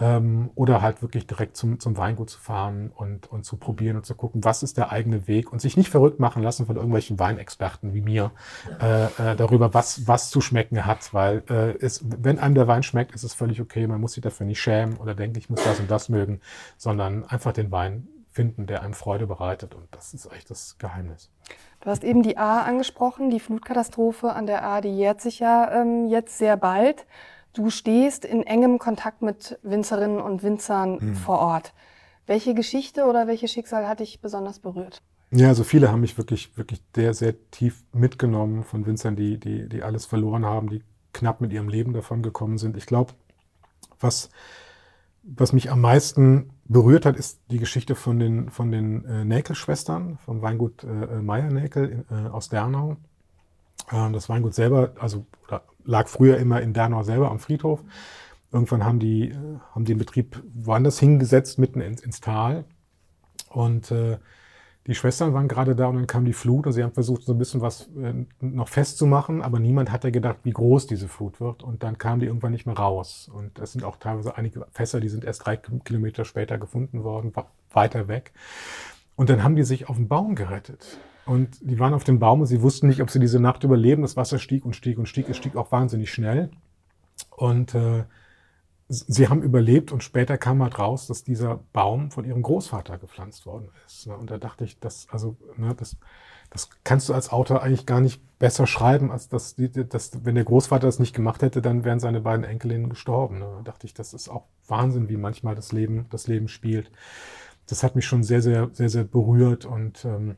ähm, oder halt wirklich direkt zum, zum Weingut zu fahren und, und zu probieren und zu gucken, was ist der eigene Weg und sich nicht verrückt machen lassen von irgendwelchen Weinexperten wie mir äh, äh, darüber, was, was zu schmecken hat, weil äh, es, wenn einem der Wein schmeckt, ist es völlig okay, man muss sich dafür nicht schämen oder denken, ich muss das und das mögen, sondern einfach den Wein finden, der einem Freude bereitet und das ist echt das Geheimnis. Du hast eben die A angesprochen, die Flutkatastrophe an der A, die jährt sich ja ähm, jetzt sehr bald. Du stehst in engem Kontakt mit Winzerinnen und Winzern hm. vor Ort. Welche Geschichte oder welches Schicksal hat dich besonders berührt? Ja, also viele haben mich wirklich, wirklich sehr, sehr tief mitgenommen von Winzern, die, die, die alles verloren haben, die knapp mit ihrem Leben davon gekommen sind. Ich glaube, was, was mich am meisten berührt hat, ist die Geschichte von den, von den äh, Näkel-Schwestern vom Weingut äh, Meier-Näkel äh, aus Dernau. Ähm, das Weingut selber, also lag früher immer in Dernau selber am Friedhof. Irgendwann haben die, äh, haben den Betrieb woanders hingesetzt, mitten ins, ins Tal. Und äh, die Schwestern waren gerade da und dann kam die Flut und sie haben versucht, so ein bisschen was äh, noch festzumachen, aber niemand hatte gedacht, wie groß diese Flut wird. Und dann kamen die irgendwann nicht mehr raus. Und es sind auch teilweise einige Fässer, die sind erst drei Kilometer später gefunden worden, weiter weg. Und dann haben die sich auf den Baum gerettet. Und die waren auf dem Baum und sie wussten nicht, ob sie diese Nacht überleben. Das Wasser stieg und stieg und stieg. Es stieg auch wahnsinnig schnell. Und äh, sie haben überlebt und später kam halt raus, dass dieser Baum von ihrem Großvater gepflanzt worden ist. Ne? Und da dachte ich, das, also, ne, das, das kannst du als Autor eigentlich gar nicht besser schreiben, als dass, dass wenn der Großvater das nicht gemacht hätte, dann wären seine beiden Enkelinnen gestorben. Ne? Da dachte ich, das ist auch Wahnsinn, wie manchmal das Leben, das Leben spielt. Das hat mich schon sehr, sehr, sehr, sehr berührt und ähm,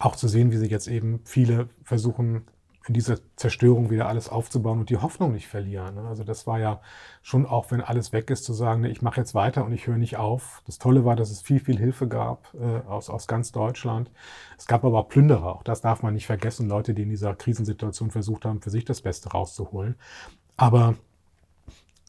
auch zu sehen, wie sie jetzt eben viele versuchen, in dieser Zerstörung wieder alles aufzubauen und die Hoffnung nicht verlieren. Ne? Also das war ja schon auch, wenn alles weg ist, zu sagen, ich mache jetzt weiter und ich höre nicht auf. Das Tolle war, dass es viel, viel Hilfe gab äh, aus, aus ganz Deutschland. Es gab aber auch Plünderer, auch das darf man nicht vergessen, Leute, die in dieser Krisensituation versucht haben, für sich das Beste rauszuholen. Aber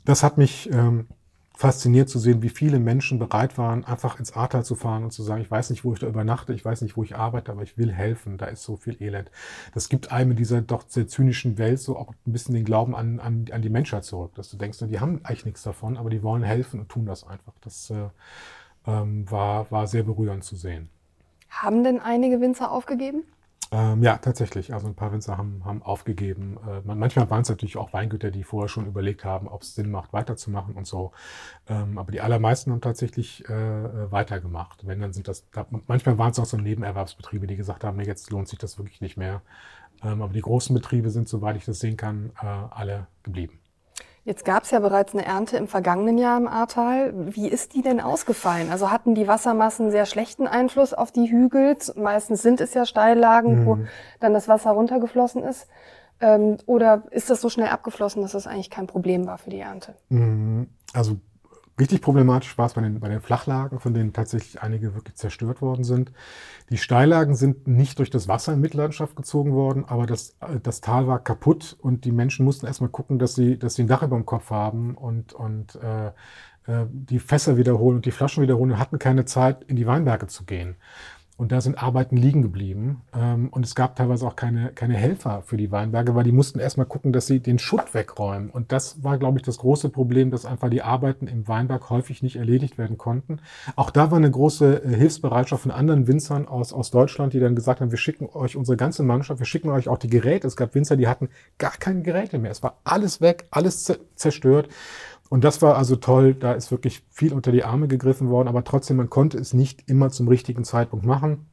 das hat mich ähm, fasziniert zu sehen, wie viele Menschen bereit waren, einfach ins Ahrtal zu fahren und zu sagen, ich weiß nicht, wo ich da übernachte, ich weiß nicht, wo ich arbeite, aber ich will helfen, da ist so viel Elend. Das gibt einem in dieser doch sehr zynischen Welt so auch ein bisschen den Glauben an, an, an die Menschheit zurück, dass du denkst, die haben eigentlich nichts davon, aber die wollen helfen und tun das einfach. Das äh, ähm, war, war sehr berührend zu sehen. Haben denn einige Winzer aufgegeben? Ähm, ja, tatsächlich. Also ein paar Winzer haben, haben aufgegeben. Äh, manchmal waren es natürlich auch Weingüter, die vorher schon überlegt haben, ob es Sinn macht, weiterzumachen und so. Ähm, aber die allermeisten haben tatsächlich äh, weitergemacht. Wenn, dann sind das, manchmal waren es auch so Nebenerwerbsbetriebe, die gesagt haben, jetzt lohnt sich das wirklich nicht mehr. Ähm, aber die großen Betriebe sind, soweit ich das sehen kann, äh, alle geblieben. Jetzt gab es ja bereits eine Ernte im vergangenen Jahr im Ahrtal. Wie ist die denn ausgefallen? Also hatten die Wassermassen sehr schlechten Einfluss auf die Hügel? Meistens sind es ja Steillagen, mhm. wo dann das Wasser runtergeflossen ist. Ähm, oder ist das so schnell abgeflossen, dass das eigentlich kein Problem war für die Ernte? Mhm. Also Richtig problematisch war es bei den, bei den Flachlagen, von denen tatsächlich einige wirklich zerstört worden sind. Die Steillagen sind nicht durch das Wasser in Mitleidenschaft gezogen worden, aber das, das Tal war kaputt und die Menschen mussten erstmal gucken, dass sie, dass sie ein Dach über dem Kopf haben und, und äh, äh die Fässer wiederholen und die Flaschen wiederholen und hatten keine Zeit, in die Weinberge zu gehen. Und da sind Arbeiten liegen geblieben. Ähm, und es gab teilweise auch keine, keine Helfer für die Weinberge, weil die mussten erstmal gucken, dass sie den Schutt wegräumen. Und das war, glaube ich, das große Problem, dass einfach die Arbeiten im Weinberg häufig nicht erledigt werden konnten. Auch da war eine große äh, Hilfsbereitschaft von anderen Winzern aus, aus Deutschland, die dann gesagt haben, wir schicken euch unsere ganze Mannschaft, wir schicken euch auch die Geräte. Es gab Winzer, die hatten gar keine Geräte mehr. Es war alles weg, alles zerstört. Und das war also toll, da ist wirklich viel unter die Arme gegriffen worden, aber trotzdem, man konnte es nicht immer zum richtigen Zeitpunkt machen.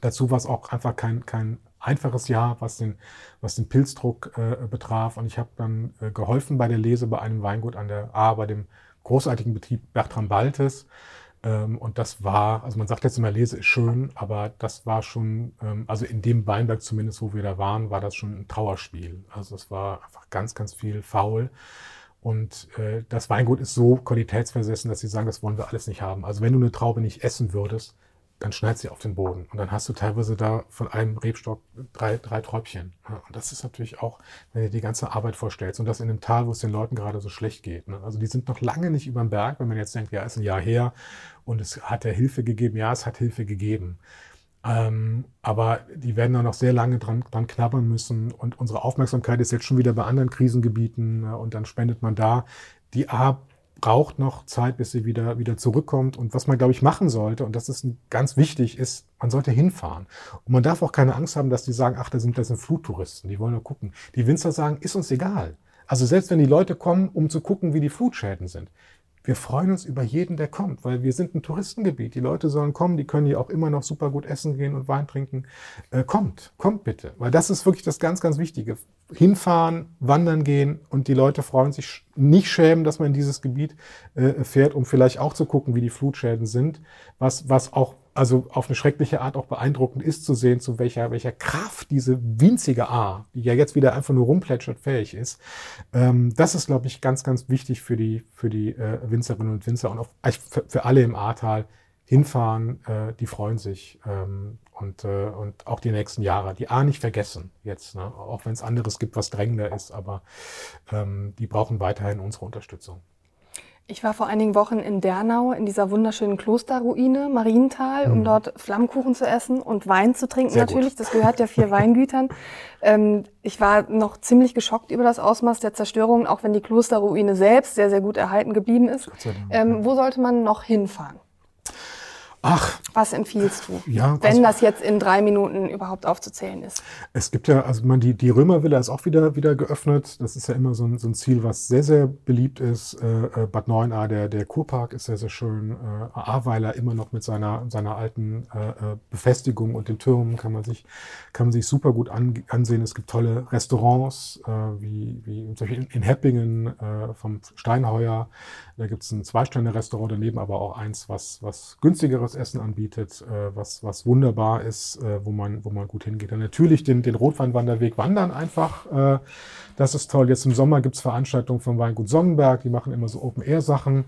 Dazu war es auch einfach kein, kein einfaches Jahr, was den, was den Pilzdruck äh, betraf. Und ich habe dann äh, geholfen bei der Lese bei einem Weingut an der A, bei dem großartigen Betrieb Bertram Baltes. Ähm, und das war, also man sagt jetzt immer, Lese ist schön, aber das war schon, ähm, also in dem Weinberg zumindest, wo wir da waren, war das schon ein Trauerspiel. Also es war einfach ganz, ganz viel faul. Und äh, das Weingut ist so qualitätsversessen, dass sie sagen, das wollen wir alles nicht haben. Also wenn du eine Traube nicht essen würdest, dann schneid sie auf den Boden. Und dann hast du teilweise da von einem Rebstock drei, drei Träubchen. Und das ist natürlich auch, wenn du die ganze Arbeit vorstellst. Und das in einem Tal, wo es den Leuten gerade so schlecht geht. Ne? Also die sind noch lange nicht über dem Berg, wenn man jetzt denkt, ja, ist ein Jahr her und es hat ja Hilfe gegeben. Ja, es hat Hilfe gegeben. Ähm, aber die werden da noch sehr lange dran, dran knabbern müssen. Und unsere Aufmerksamkeit ist jetzt schon wieder bei anderen Krisengebieten. Ne? Und dann spendet man da. Die A braucht noch Zeit, bis sie wieder, wieder zurückkommt. Und was man, glaube ich, machen sollte, und das ist ganz wichtig, ist, man sollte hinfahren. Und man darf auch keine Angst haben, dass die sagen, ach, da sind, das sind Fluttouristen, die wollen nur gucken. Die Winzer sagen, ist uns egal. Also selbst wenn die Leute kommen, um zu gucken, wie die Flutschäden sind, wir freuen uns über jeden, der kommt, weil wir sind ein Touristengebiet. Die Leute sollen kommen, die können hier auch immer noch super gut essen gehen und Wein trinken. Äh, kommt, kommt bitte, weil das ist wirklich das ganz, ganz Wichtige. Hinfahren, wandern gehen und die Leute freuen sich nicht schämen, dass man in dieses Gebiet äh, fährt, um vielleicht auch zu gucken, wie die Flutschäden sind, was, was auch also auf eine schreckliche Art auch beeindruckend ist zu sehen, zu welcher, welcher Kraft diese winzige A, die ja jetzt wieder einfach nur rumplätschert, fähig ist. Ähm, das ist, glaube ich, ganz, ganz wichtig für die, für die äh, Winzerinnen und Winzer und auch für, für alle im Ahrtal hinfahren. Äh, die freuen sich ähm, und, äh, und auch die nächsten Jahre. Die A nicht vergessen jetzt, ne? auch wenn es anderes gibt, was drängender ist, aber ähm, die brauchen weiterhin unsere Unterstützung. Ich war vor einigen Wochen in Dernau in dieser wunderschönen Klosterruine Marienthal, um mhm. dort Flammkuchen zu essen und Wein zu trinken Sehr natürlich. Gut. Das gehört ja vier Weingütern. Ähm, ich war noch ziemlich geschockt über das Ausmaß der Zerstörung, auch wenn die Klosterruine selbst sehr, sehr gut erhalten geblieben ist. Ähm, wo sollte man noch hinfahren? Ach. Was empfiehlst du, ja, wenn also, das jetzt in drei Minuten überhaupt aufzuzählen ist? Es gibt ja, also man, die, die Römervilla ist auch wieder, wieder geöffnet. Das ist ja immer so ein, so ein Ziel, was sehr, sehr beliebt ist. Äh, äh Bad Neuenahr, der, der Kurpark ist sehr, sehr schön. Äh, Ahrweiler immer noch mit seiner, seiner alten äh, äh, Befestigung und den Türmen kann man sich, kann man sich super gut an, ansehen. Es gibt tolle Restaurants, äh, wie, wie in, in Heppingen äh, vom Steinheuer. Da gibt es ein Zwei-Sterne-Restaurant daneben, aber auch eins, was, was günstigeres Essen anbietet, äh, was, was wunderbar ist, äh, wo, man, wo man gut hingeht. Dann natürlich den, den Rotweinwanderweg wandern einfach. Äh, das ist toll. Jetzt im Sommer gibt es Veranstaltungen vom Weingut Sonnenberg, die machen immer so Open-Air-Sachen.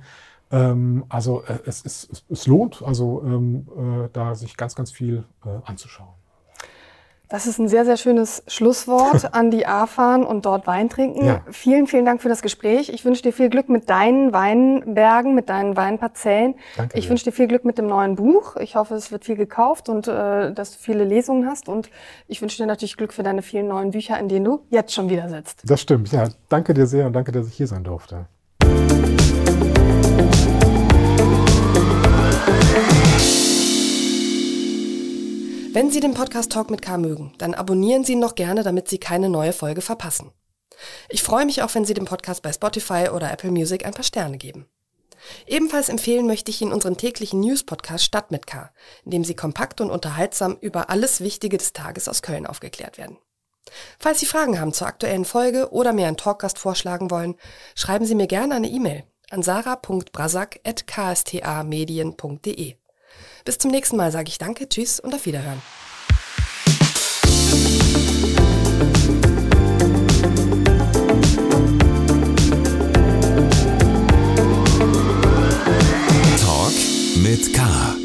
Ähm, also äh, es, es, es, es lohnt, also ähm, äh, da sich ganz, ganz viel äh, anzuschauen. Das ist ein sehr, sehr schönes Schlusswort an die A fahren und dort Wein trinken. Ja. Vielen, vielen Dank für das Gespräch. Ich wünsche dir viel Glück mit deinen Weinbergen, mit deinen Weinparzellen. Danke ich wünsche dir viel Glück mit dem neuen Buch. Ich hoffe, es wird viel gekauft und äh, dass du viele Lesungen hast. Und ich wünsche dir natürlich Glück für deine vielen neuen Bücher, in denen du jetzt schon wieder sitzt. Das stimmt. Ja, danke dir sehr und danke, dass ich hier sein durfte. Wenn Sie den Podcast Talk mit K mögen, dann abonnieren Sie ihn noch gerne, damit Sie keine neue Folge verpassen. Ich freue mich auch, wenn Sie dem Podcast bei Spotify oder Apple Music ein paar Sterne geben. Ebenfalls empfehlen möchte ich Ihnen unseren täglichen News-Podcast Stadt mit K, in dem Sie kompakt und unterhaltsam über alles Wichtige des Tages aus Köln aufgeklärt werden. Falls Sie Fragen haben zur aktuellen Folge oder mir einen Talkgast vorschlagen wollen, schreiben Sie mir gerne eine E-Mail an sarah.brasak.kstamedien.de. Bis zum nächsten Mal sage ich danke, tschüss und auf Wiederhören. Talk mit K.